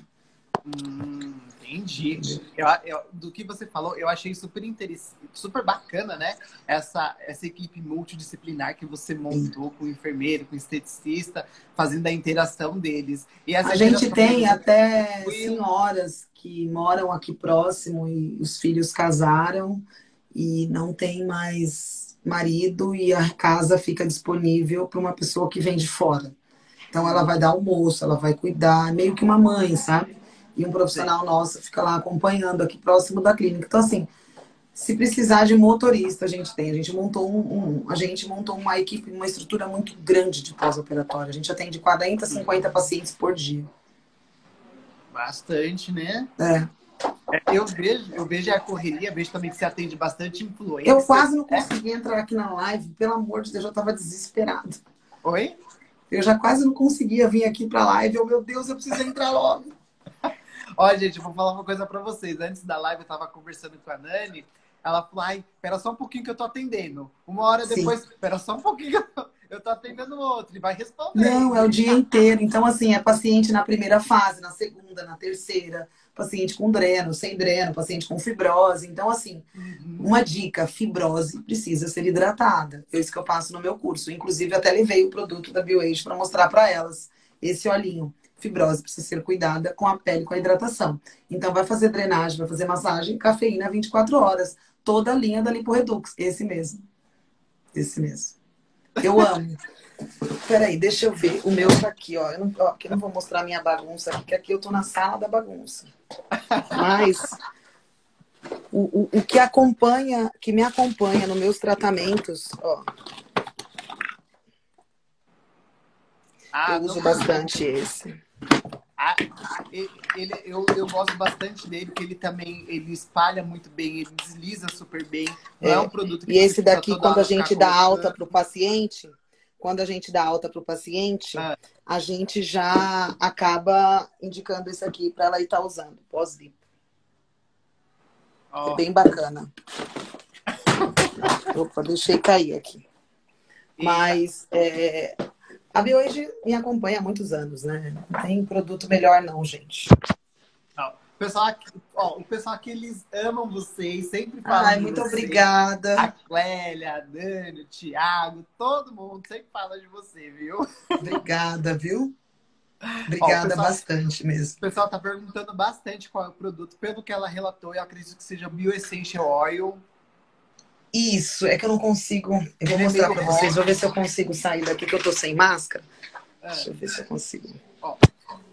Hum, entendi. Eu, eu, do que você falou, eu achei super interessante, super bacana, né? Essa, essa equipe multidisciplinar que você montou com o enfermeiro, com o esteticista, fazendo a interação deles. E a gente tem até senhoras que moram aqui próximo e os filhos casaram e não tem mais marido e a casa fica disponível para uma pessoa que vem de fora. Então ela vai dar almoço, ela vai cuidar, meio que uma mãe, sabe? E um profissional nosso fica lá acompanhando aqui próximo da clínica. Então, assim, se precisar de motorista, a gente tem. A gente montou um, um a gente montou uma equipe, uma estrutura muito grande de pós-operatório. A gente atende 40, 50 pacientes por dia. Bastante, né? É. é. Eu vejo, eu vejo a correria, vejo também que você atende bastante influência. Eu quase não consegui é. entrar aqui na live, pelo amor de Deus, eu estava desesperado. Oi? Eu já quase não conseguia vir aqui para a live. Eu, meu Deus, eu preciso entrar logo. Olha, gente, eu vou falar uma coisa para vocês. Antes da live, eu tava conversando com a Nani. Ela falou, ai, espera só um pouquinho que eu tô atendendo. Uma hora depois, espera só um pouquinho que eu tô, eu tô atendendo outro. E vai responder. Não, é o dia inteiro. Então, assim, é paciente na primeira fase, na segunda, na terceira paciente com dreno, sem dreno, paciente com fibrose. Então, assim, uhum. uma dica: fibrose precisa ser hidratada. É isso que eu faço no meu curso. Inclusive, até levei o produto da BioAge para mostrar para elas esse olhinho. Fibrose precisa ser cuidada com a pele, com a hidratação. Então, vai fazer drenagem, vai fazer massagem, cafeína 24 horas. Toda a linha da Liporedux. Esse mesmo. Esse mesmo. Eu amo. Peraí, deixa eu ver. O meu tá aqui, ó. Eu não, ó, aqui eu não vou mostrar a minha bagunça aqui, que aqui eu tô na sala da bagunça. Mas o, o, o que acompanha, que me acompanha nos meus tratamentos, ó. Ah, eu uso bastante esse. Ah, ele, eu, eu gosto bastante dele, porque ele também ele espalha muito bem, ele desliza super bem. É, é um produto que E esse daqui, quando a gente dá alta para o paciente, quando a gente dá alta para o paciente, ah. a gente já acaba indicando isso aqui para ela estar tá usando, pós-lipo. Oh. É bem bacana. Opa, deixei cair aqui. Mas é, a BioAge me acompanha há muitos anos, né? Não tem produto melhor não, gente pessoal aqui, ó, o pessoal aqui, eles amam vocês, sempre falam. Ai, muito vocês. obrigada. A Clélia, a Dani, o Thiago, todo mundo sempre fala de você, viu? Obrigada, viu? Obrigada ó, pessoal, bastante mesmo. O pessoal tá perguntando bastante qual é o produto. Pelo que ela relatou, eu acredito que seja Bioessential Oil. Isso, é que eu não consigo. Eu vou é mostrar é para vocês, vou ver se eu consigo sair daqui, que eu tô sem máscara. É. Deixa eu ver se eu consigo. Ó,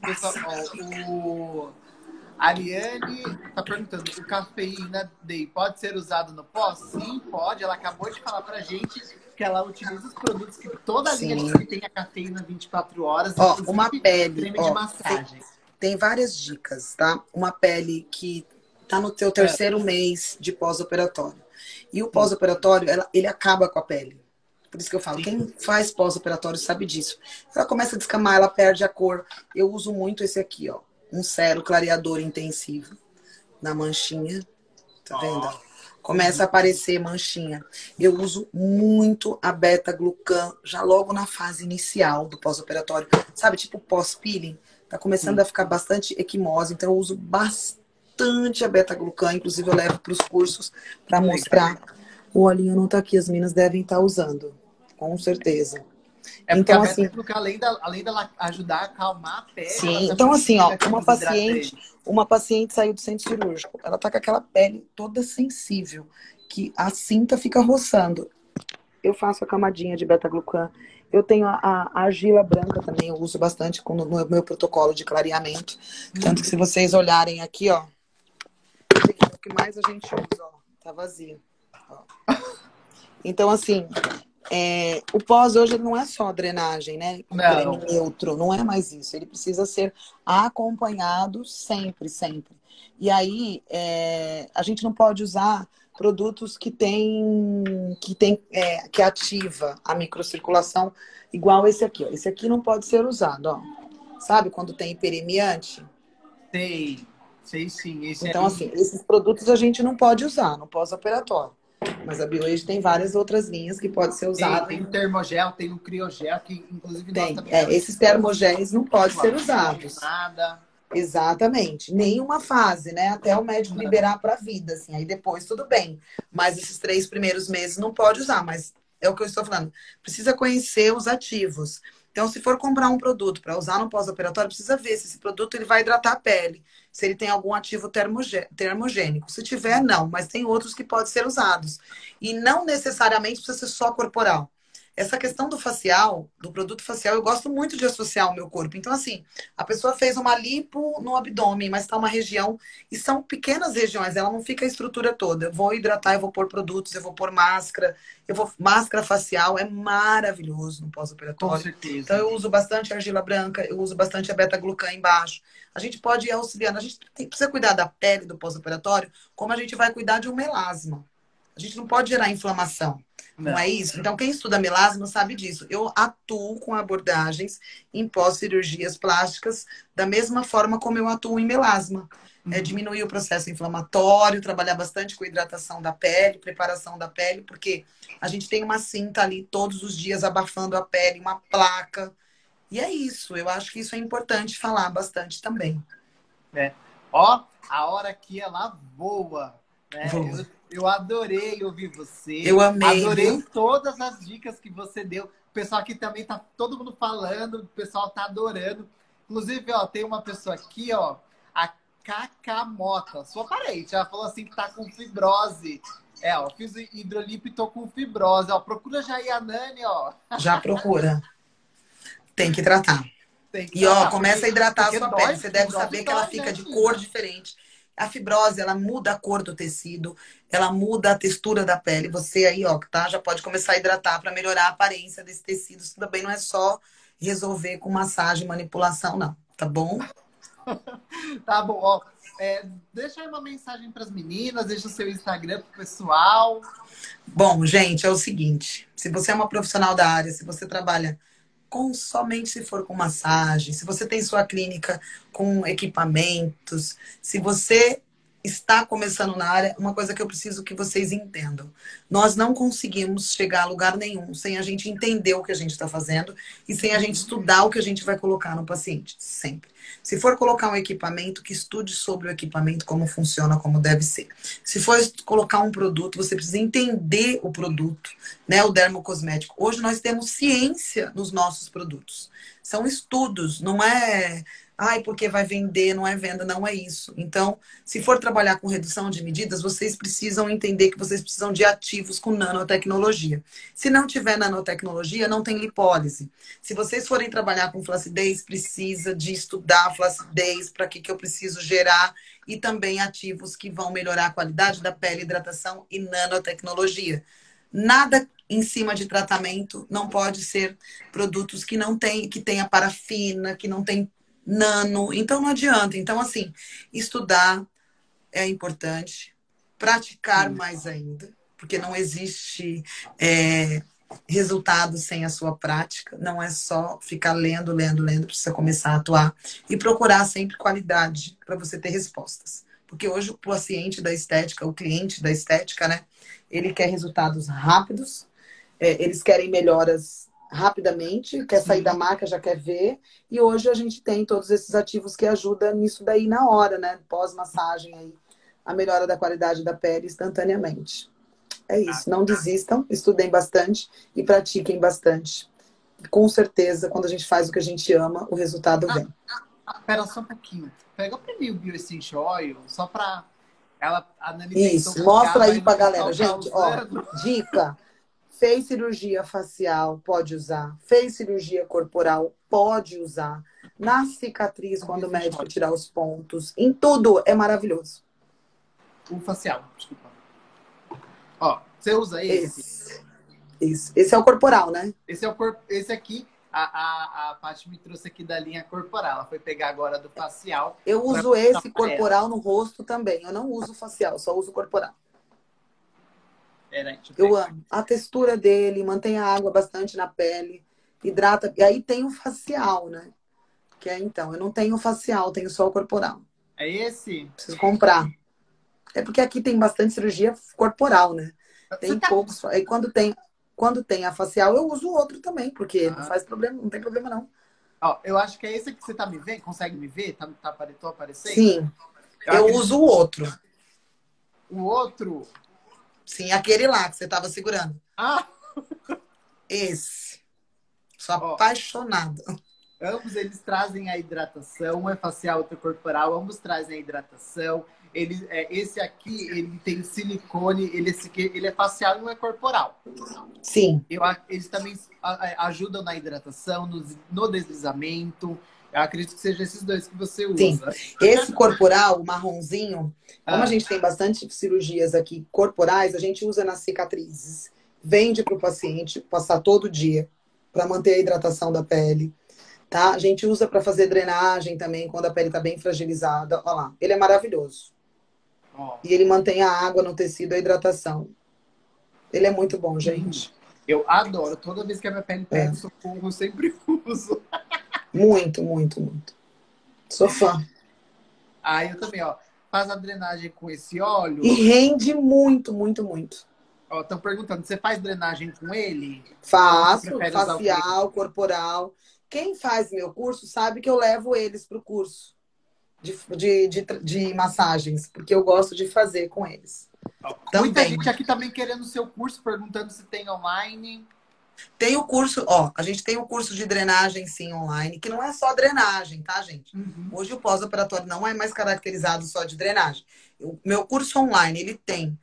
pessoal, ó, o Ariane está perguntando: o cafeína Day pode ser usado no pós? Sim, pode. Ela acabou de falar para gente que ela utiliza os produtos que toda a Sim. linha que tem a cafeína 24 horas. Ó, uma pele. Creme ó, de massagem. Tem, tem, várias dicas, tá? Uma pele que tá no teu terceiro é. mês de pós-operatório. E o pós-operatório, ele acaba com a pele. Por isso que eu falo, quem faz pós-operatório sabe disso. Ela começa a descamar, ela perde a cor. Eu uso muito esse aqui, ó um cero clareador intensivo na manchinha. Tá vendo? Oh. Começa a aparecer manchinha. Eu uso muito a beta-glucan já logo na fase inicial do pós-operatório. Sabe, tipo pós-peeling. Tá começando a ficar bastante equimose, então eu uso bastante a beta-glucan. Inclusive, eu levo para os cursos para mostrar. O olhinho não tá aqui, as minas devem estar tá usando, com certeza. É então, assim, porque além, da, além dela ajudar a acalmar a pele. Sim, então assim, ó, uma paciente, uma paciente saiu do centro cirúrgico, ela tá com aquela pele toda sensível, que a cinta fica roçando. Eu faço a camadinha de beta-glucan. Eu tenho a, a, argila branca também, eu uso bastante no, no meu protocolo de clareamento. Tanto que se vocês olharem aqui, ó, que mais a gente usa, ó, tá vazio. Ó. Então, assim, é, o pós hoje não é só drenagem, né? Não. neutro, não é mais isso. Ele precisa ser acompanhado sempre, sempre. E aí é, a gente não pode usar produtos que tem que tem é, que ativa a microcirculação, igual esse aqui. Ó. Esse aqui não pode ser usado, ó. Sabe quando tem hiperemiante? Sei. Sim, sim. Esse então, é assim, esses produtos a gente não pode usar no pós-operatório. Mas a BioAge tem várias outras linhas que pode ser usada. Tem, tem o termogel, tem o criogel, que inclusive tem. É, esses termogéis não podem ser usados. Nada. Exatamente. Nenhuma fase, né? Até o médico liberar para a vida, assim. Aí depois tudo bem. Mas esses três primeiros meses não pode usar. Mas é o que eu estou falando. Precisa conhecer os ativos. Então, se for comprar um produto para usar no pós-operatório, precisa ver se esse produto ele vai hidratar a pele, se ele tem algum ativo termogênico. Se tiver, não, mas tem outros que podem ser usados. E não necessariamente precisa ser só corporal. Essa questão do facial, do produto facial, eu gosto muito de associar ao meu corpo. Então, assim, a pessoa fez uma lipo no abdômen, mas está uma região, e são pequenas regiões, ela não fica a estrutura toda. Eu vou hidratar, eu vou pôr produtos, eu vou pôr máscara, eu vou. Máscara facial é maravilhoso no pós-operatório. Com certeza. Então, eu uso bastante argila branca, eu uso bastante a beta-glucan embaixo. A gente pode ir auxiliando, a gente tem, precisa cuidar da pele do pós-operatório, como a gente vai cuidar de um melasma. A gente não pode gerar inflamação. Não. não. é isso? Então, quem estuda melasma sabe disso. Eu atuo com abordagens em pós-cirurgias plásticas da mesma forma como eu atuo em melasma. É uhum. É diminuir o processo inflamatório, trabalhar bastante com hidratação da pele, preparação da pele, porque a gente tem uma cinta ali todos os dias abafando a pele, uma placa. E é isso. Eu acho que isso é importante falar bastante também. É. Ó, a hora aqui ela voa. Né? Eu eu adorei ouvir você. Eu amei. Adorei viu? todas as dicas que você deu. O pessoal aqui também tá todo mundo falando, o pessoal tá adorando. Inclusive, ó, tem uma pessoa aqui, ó, a Cacá Mota, sua parente. Ela falou assim que tá com fibrose. É, ó, fiz hidrolipo e tô com fibrose. Ó, procura já a Nani, ó. Já procura. Tem que tratar. Tem que e tratar, ó, começa a hidratar a sua dói, pele. Você deve saber que ela fica né, de cor diferente. A fibrose, ela muda a cor do tecido, ela muda a textura da pele. Você aí, ó, tá? Já pode começar a hidratar para melhorar a aparência desse tecido. Isso também não é só resolver com massagem manipulação, não. Tá bom? tá bom, ó. É, deixa aí uma mensagem para as meninas, deixa o seu Instagram pro pessoal. Bom, gente, é o seguinte: se você é uma profissional da área, se você trabalha com somente se for com massagem, se você tem sua clínica com equipamentos, se você está começando na área, uma coisa que eu preciso que vocês entendam. Nós não conseguimos chegar a lugar nenhum sem a gente entender o que a gente está fazendo e sem a gente estudar o que a gente vai colocar no paciente. Sempre. Se for colocar um equipamento, que estude sobre o equipamento, como funciona, como deve ser. Se for colocar um produto, você precisa entender o produto, né? O dermocosmético. Hoje nós temos ciência nos nossos produtos. São estudos, não é ai, porque vai vender, não é venda, não é isso. Então, se for trabalhar com redução de medidas, vocês precisam entender que vocês precisam de ativos com nanotecnologia. Se não tiver nanotecnologia, não tem lipólise. Se vocês forem trabalhar com flacidez, precisa de estudar flacidez, para que, que eu preciso gerar, e também ativos que vão melhorar a qualidade da pele, hidratação e nanotecnologia. Nada em cima de tratamento não pode ser produtos que não tem, que tenha parafina, que não tem nano. Então não adianta. Então, assim, estudar é importante, praticar mais ainda, porque não existe é, resultado sem a sua prática. Não é só ficar lendo, lendo, lendo, precisa começar a atuar e procurar sempre qualidade para você ter respostas. Porque hoje o paciente da estética, o cliente da estética, né? Ele quer resultados rápidos, é, eles querem melhoras rapidamente, quer sair da marca, já quer ver. E hoje a gente tem todos esses ativos que ajudam nisso daí na hora, né? Pós-massagem aí, a melhora da qualidade da pele instantaneamente. É isso, não desistam, estudem bastante e pratiquem bastante. Com certeza, quando a gente faz o que a gente ama, o resultado vem. Ah, ah, pera só um pouquinho. Pega para mim o Bio Essential Oil, só para ela a Isso, mostra aí pra galera, gente, ó, dica Fez cirurgia facial, pode usar. Fez cirurgia corporal, pode usar. Na cicatriz, quando o médico tirar os pontos. Em tudo é maravilhoso. O facial, desculpa. Ó, você usa esse? Esse, esse. esse é o corporal, né? Esse é o corpo. Esse aqui, a, a, a Paty me trouxe aqui da linha corporal. Ela foi pegar agora do facial. Eu uso esse corporal no rosto também. Eu não uso facial, só uso corporal. Eu amo. A textura dele, mantém a água bastante na pele, hidrata. E aí tem o facial, né? Que é então, eu não tenho facial, tenho só o corporal. É esse? Preciso comprar. É porque aqui tem bastante cirurgia corporal, né? Tem tá... poucos. E quando tem, quando tem a facial, eu uso o outro também, porque ah. não faz problema, não tem problema não. Ó, eu acho que é esse que você tá me vendo. Consegue me ver? Tá, tá, tô aparecendo? Sim. Eu, eu uso o outro. O outro? Sim, aquele lá que você tava segurando. Ah! Esse. Sou apaixonada. Ambos eles trazem a hidratação, um é facial, outro é corporal. Ambos trazem a hidratação. Ele, é, esse aqui, ele tem silicone, ele, esse ele é facial e não é corporal. Sim. Eu, eles também ajudam na hidratação, no, no deslizamento. Eu acredito que seja esses dois que você usa. Sim. Esse corporal, o marronzinho, como ah. a gente tem bastante cirurgias aqui corporais, a gente usa nas cicatrizes. Vende para o paciente passar todo dia para manter a hidratação da pele. Tá? A gente usa para fazer drenagem também quando a pele está bem fragilizada. Olha lá, ele é maravilhoso. Oh. E ele mantém a água no tecido, a hidratação. Ele é muito bom, gente. Eu adoro. Toda vez que a minha pele pede é. socorro, eu sempre uso. Muito, muito, muito. Sou fã. Ah, eu também, ó. Faz a drenagem com esse óleo. E rende muito, muito, muito. Ó, estão perguntando, você faz drenagem com ele? Faço, facial, corporal. Quem faz meu curso sabe que eu levo eles para o curso de, de, de, de, massagens, porque eu gosto de fazer com eles. Muita gente aqui também querendo o seu curso, perguntando se tem online. Tem o curso, ó, a gente tem o curso de drenagem sim online, que não é só drenagem, tá, gente? Uhum. Hoje o pós-operatório não é mais caracterizado só de drenagem. O meu curso online, ele tem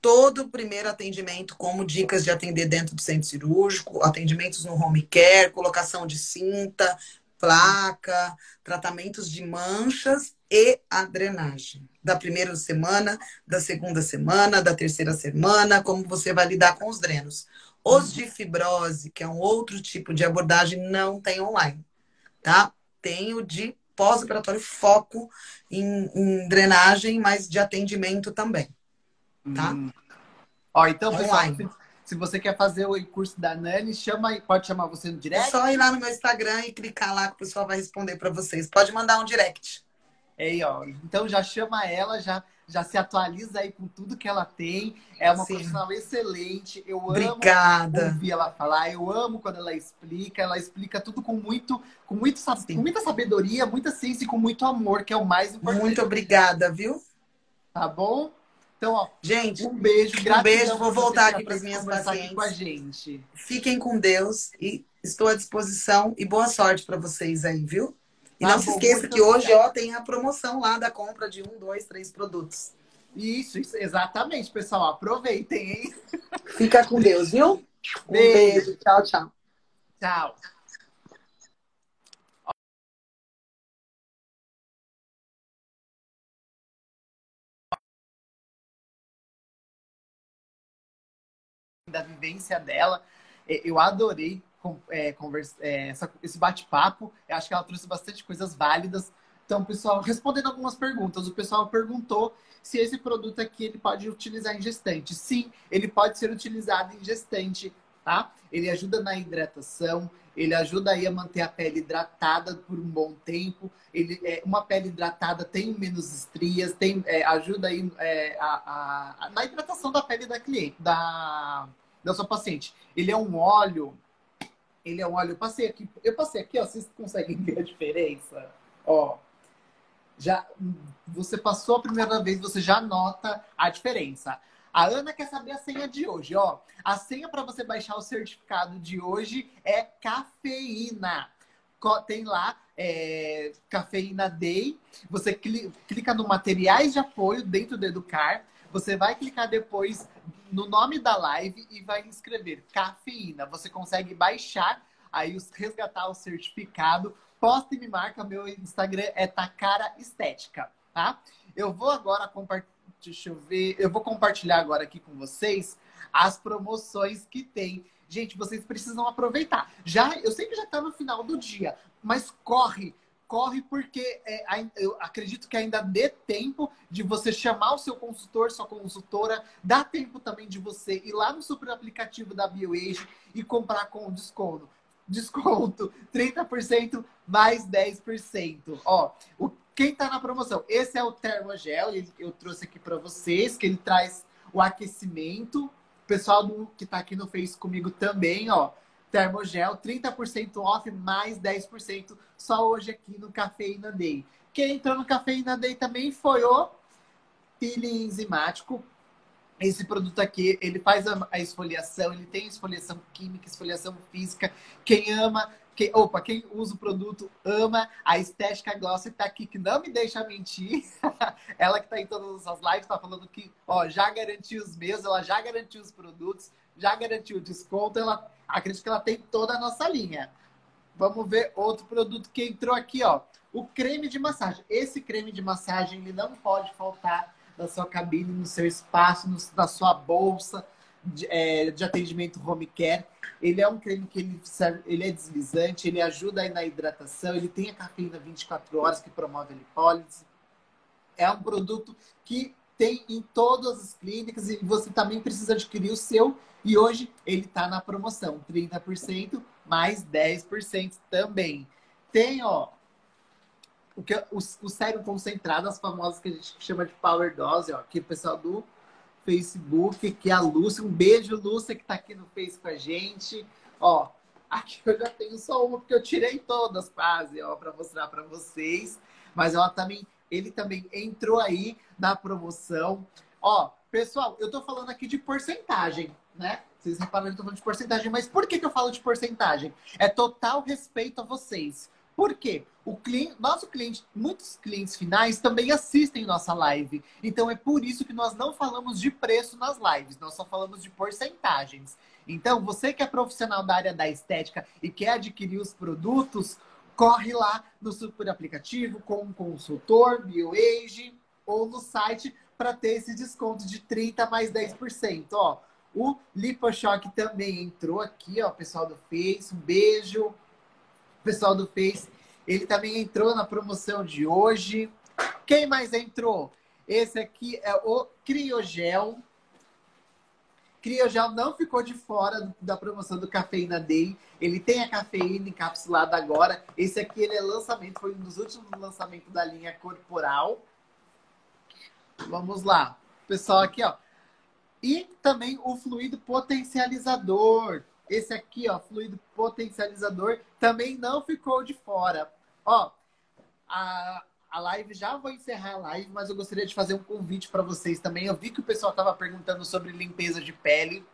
todo o primeiro atendimento, como dicas de atender dentro do centro cirúrgico, atendimentos no home care, colocação de cinta, placa, tratamentos de manchas e a drenagem. Da primeira semana, da segunda semana, da terceira semana, como você vai lidar com os drenos. Os de fibrose, que é um outro tipo de abordagem, não tem online, tá? Tem o de pós-operatório foco em, em, drenagem, mas de atendimento também, tá? Hum. Ó, então, pessoal, se, você quer fazer o curso da Nani, chama, pode chamar você no direct? É só ir lá no meu Instagram e clicar lá que o pessoal vai responder para vocês. Pode mandar um direct. Aí, ó. Então já chama ela, já já se atualiza aí com tudo que ela tem. É uma Sim. profissional excelente. Eu Obrigada. amo ouvir ela falar. Eu amo quando ela explica. Ela explica tudo com muito, com muito, com muita sabedoria, muita ciência e com muito amor, que é o mais importante. Muito obrigada, viu? Tá bom? Então, ó, gente, um beijo, Um beijo, vou voltar aqui para as minhas pacientes. com a gente. Fiquem com Deus e estou à disposição e boa sorte para vocês aí, viu? E tá não bom, se esqueça que hoje ó, tem a promoção lá da compra de um, dois, três produtos. Isso, isso, exatamente, pessoal. Aproveitem, hein? Fica com Deus, viu? Um beijo. beijo. Tchau, tchau. Tchau. da vivência dela. Eu adorei é, conversa, é, essa, esse bate-papo. Eu acho que ela trouxe bastante coisas válidas. Então, pessoal, respondendo algumas perguntas, o pessoal perguntou se esse produto aqui ele pode utilizar em gestante. Sim, ele pode ser utilizado em gestante, tá? Ele ajuda na hidratação, ele ajuda aí a manter a pele hidratada por um bom tempo. Ele, é, uma pele hidratada tem menos estrias, tem, é, ajuda aí é, a, a, a, na hidratação da pele da cliente, da, da sua paciente. Ele é um óleo ele é um óleo. Eu passei aqui, eu passei aqui, ó, vocês conseguem ver a diferença? Ó, já você passou a primeira vez, você já nota a diferença. A Ana quer saber a senha de hoje, ó. A senha para você baixar o certificado de hoje é cafeína. Tem lá é, cafeína Day. Você clica no materiais de apoio dentro do Educar. Você vai clicar depois no nome da live e vai escrever cafeína. Você consegue baixar, aí resgatar o certificado. Posta e me marca, meu Instagram é Takara Estética, tá? Eu vou agora compartilhar, deixa eu ver, eu vou compartilhar agora aqui com vocês as promoções que tem. Gente, vocês precisam aproveitar. Já, eu sei que já está no final do dia, mas corre, corre porque é, eu acredito que ainda dê tempo de você chamar o seu consultor, sua consultora, dá tempo também de você ir lá no super aplicativo da BioAge e comprar com desconto. Desconto 30% mais 10%. Ó, o quem tá na promoção? Esse é o Termogel, eu trouxe aqui para vocês, que ele traz o aquecimento. O pessoal do, que tá aqui no Face comigo também, ó. Termogel, 30% off, mais 10% só hoje aqui no Cafeína Day. Quem entrou no Cafeína Day também foi o peeling enzimático. Esse produto aqui, ele faz a esfoliação, ele tem esfoliação química, esfoliação física. Quem ama quem, opa, quem usa o produto ama a estética Glossy tá aqui, que não me deixa mentir. ela que tá em todas as lives tá falando que, ó, já garantiu os meus, ela já garantiu os produtos, já garantiu o desconto, ela acredito que ela tem toda a nossa linha. Vamos ver outro produto que entrou aqui, ó. O creme de massagem. Esse creme de massagem, ele não pode faltar na sua cabine, no seu espaço, no, na sua bolsa de, é, de atendimento home care. Ele é um creme que ele, ele é deslizante, ele ajuda aí na hidratação, ele tem a cafeína 24 horas que promove a lipólise. É um produto que tem em todas as clínicas e você também precisa adquirir o seu. E hoje ele está na promoção, 30% mais 10% também. Tem, ó, o, que, o, o sérum concentrado, as famosas que a gente chama de power dose, ó, que o pessoal do Facebook, que é a Lúcia. Um beijo, Lúcia, que está aqui no Face com a gente. Ó, aqui eu já tenho só uma, porque eu tirei todas quase, ó, para mostrar para vocês. Mas ela também, ele também entrou aí na promoção. Ó, pessoal, eu tô falando aqui de porcentagem, né? Vocês repararam que eu tô falando de porcentagem, mas por que, que eu falo de porcentagem? É total respeito a vocês. Por quê? O cliente, nosso cliente, muitos clientes finais também assistem nossa live. Então é por isso que nós não falamos de preço nas lives, nós só falamos de porcentagens. Então, você que é profissional da área da estética e quer adquirir os produtos, corre lá no super aplicativo com um consultor, BioAge, ou no site para ter esse desconto de 30 mais 10%. Ó, o LipoShock também entrou aqui, ó, pessoal do Face, um beijo pessoal do Face. Ele também entrou na promoção de hoje. Quem mais entrou? Esse aqui é o Criogel. Criogel não ficou de fora da promoção do Cafeína Day. Ele tem a cafeína encapsulada agora. Esse aqui ele é lançamento, foi um dos últimos lançamentos da linha corporal. Vamos lá. Pessoal aqui, ó. E também o fluido potencializador. Esse aqui, ó, fluido potencializador, também não ficou de fora. Ó, a, a live, já vou encerrar a live, mas eu gostaria de fazer um convite para vocês também. Eu vi que o pessoal estava perguntando sobre limpeza de pele.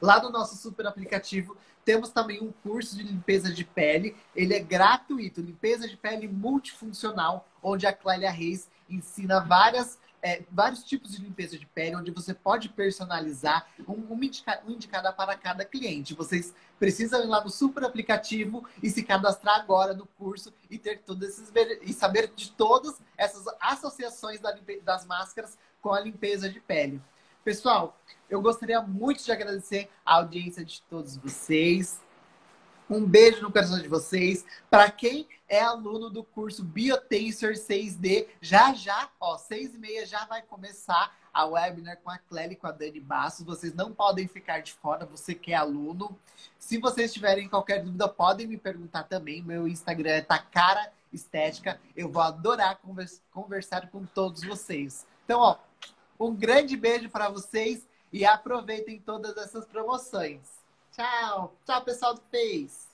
Lá no nosso super aplicativo, temos também um curso de limpeza de pele. Ele é gratuito, limpeza de pele multifuncional, onde a Clélia Reis ensina várias é, vários tipos de limpeza de pele, onde você pode personalizar um, um, indica, um indicada para cada cliente. Vocês precisam ir lá no super aplicativo e se cadastrar agora no curso e ter todos esses e saber de todas essas associações da, das máscaras com a limpeza de pele. Pessoal, eu gostaria muito de agradecer a audiência de todos vocês. Um beijo no coração de vocês. Para quem é aluno do curso Biotensor 6D, já já, ó, seis e meia já vai começar a webinar com a Clélia e com a Dani Bastos. Vocês não podem ficar de fora, você que é aluno. Se vocês tiverem qualquer dúvida, podem me perguntar também. Meu Instagram é Takara Estética. Eu vou adorar conversar com todos vocês. Então, ó, um grande beijo para vocês e aproveitem todas essas promoções. Tchau. Tchau, pessoal do Face.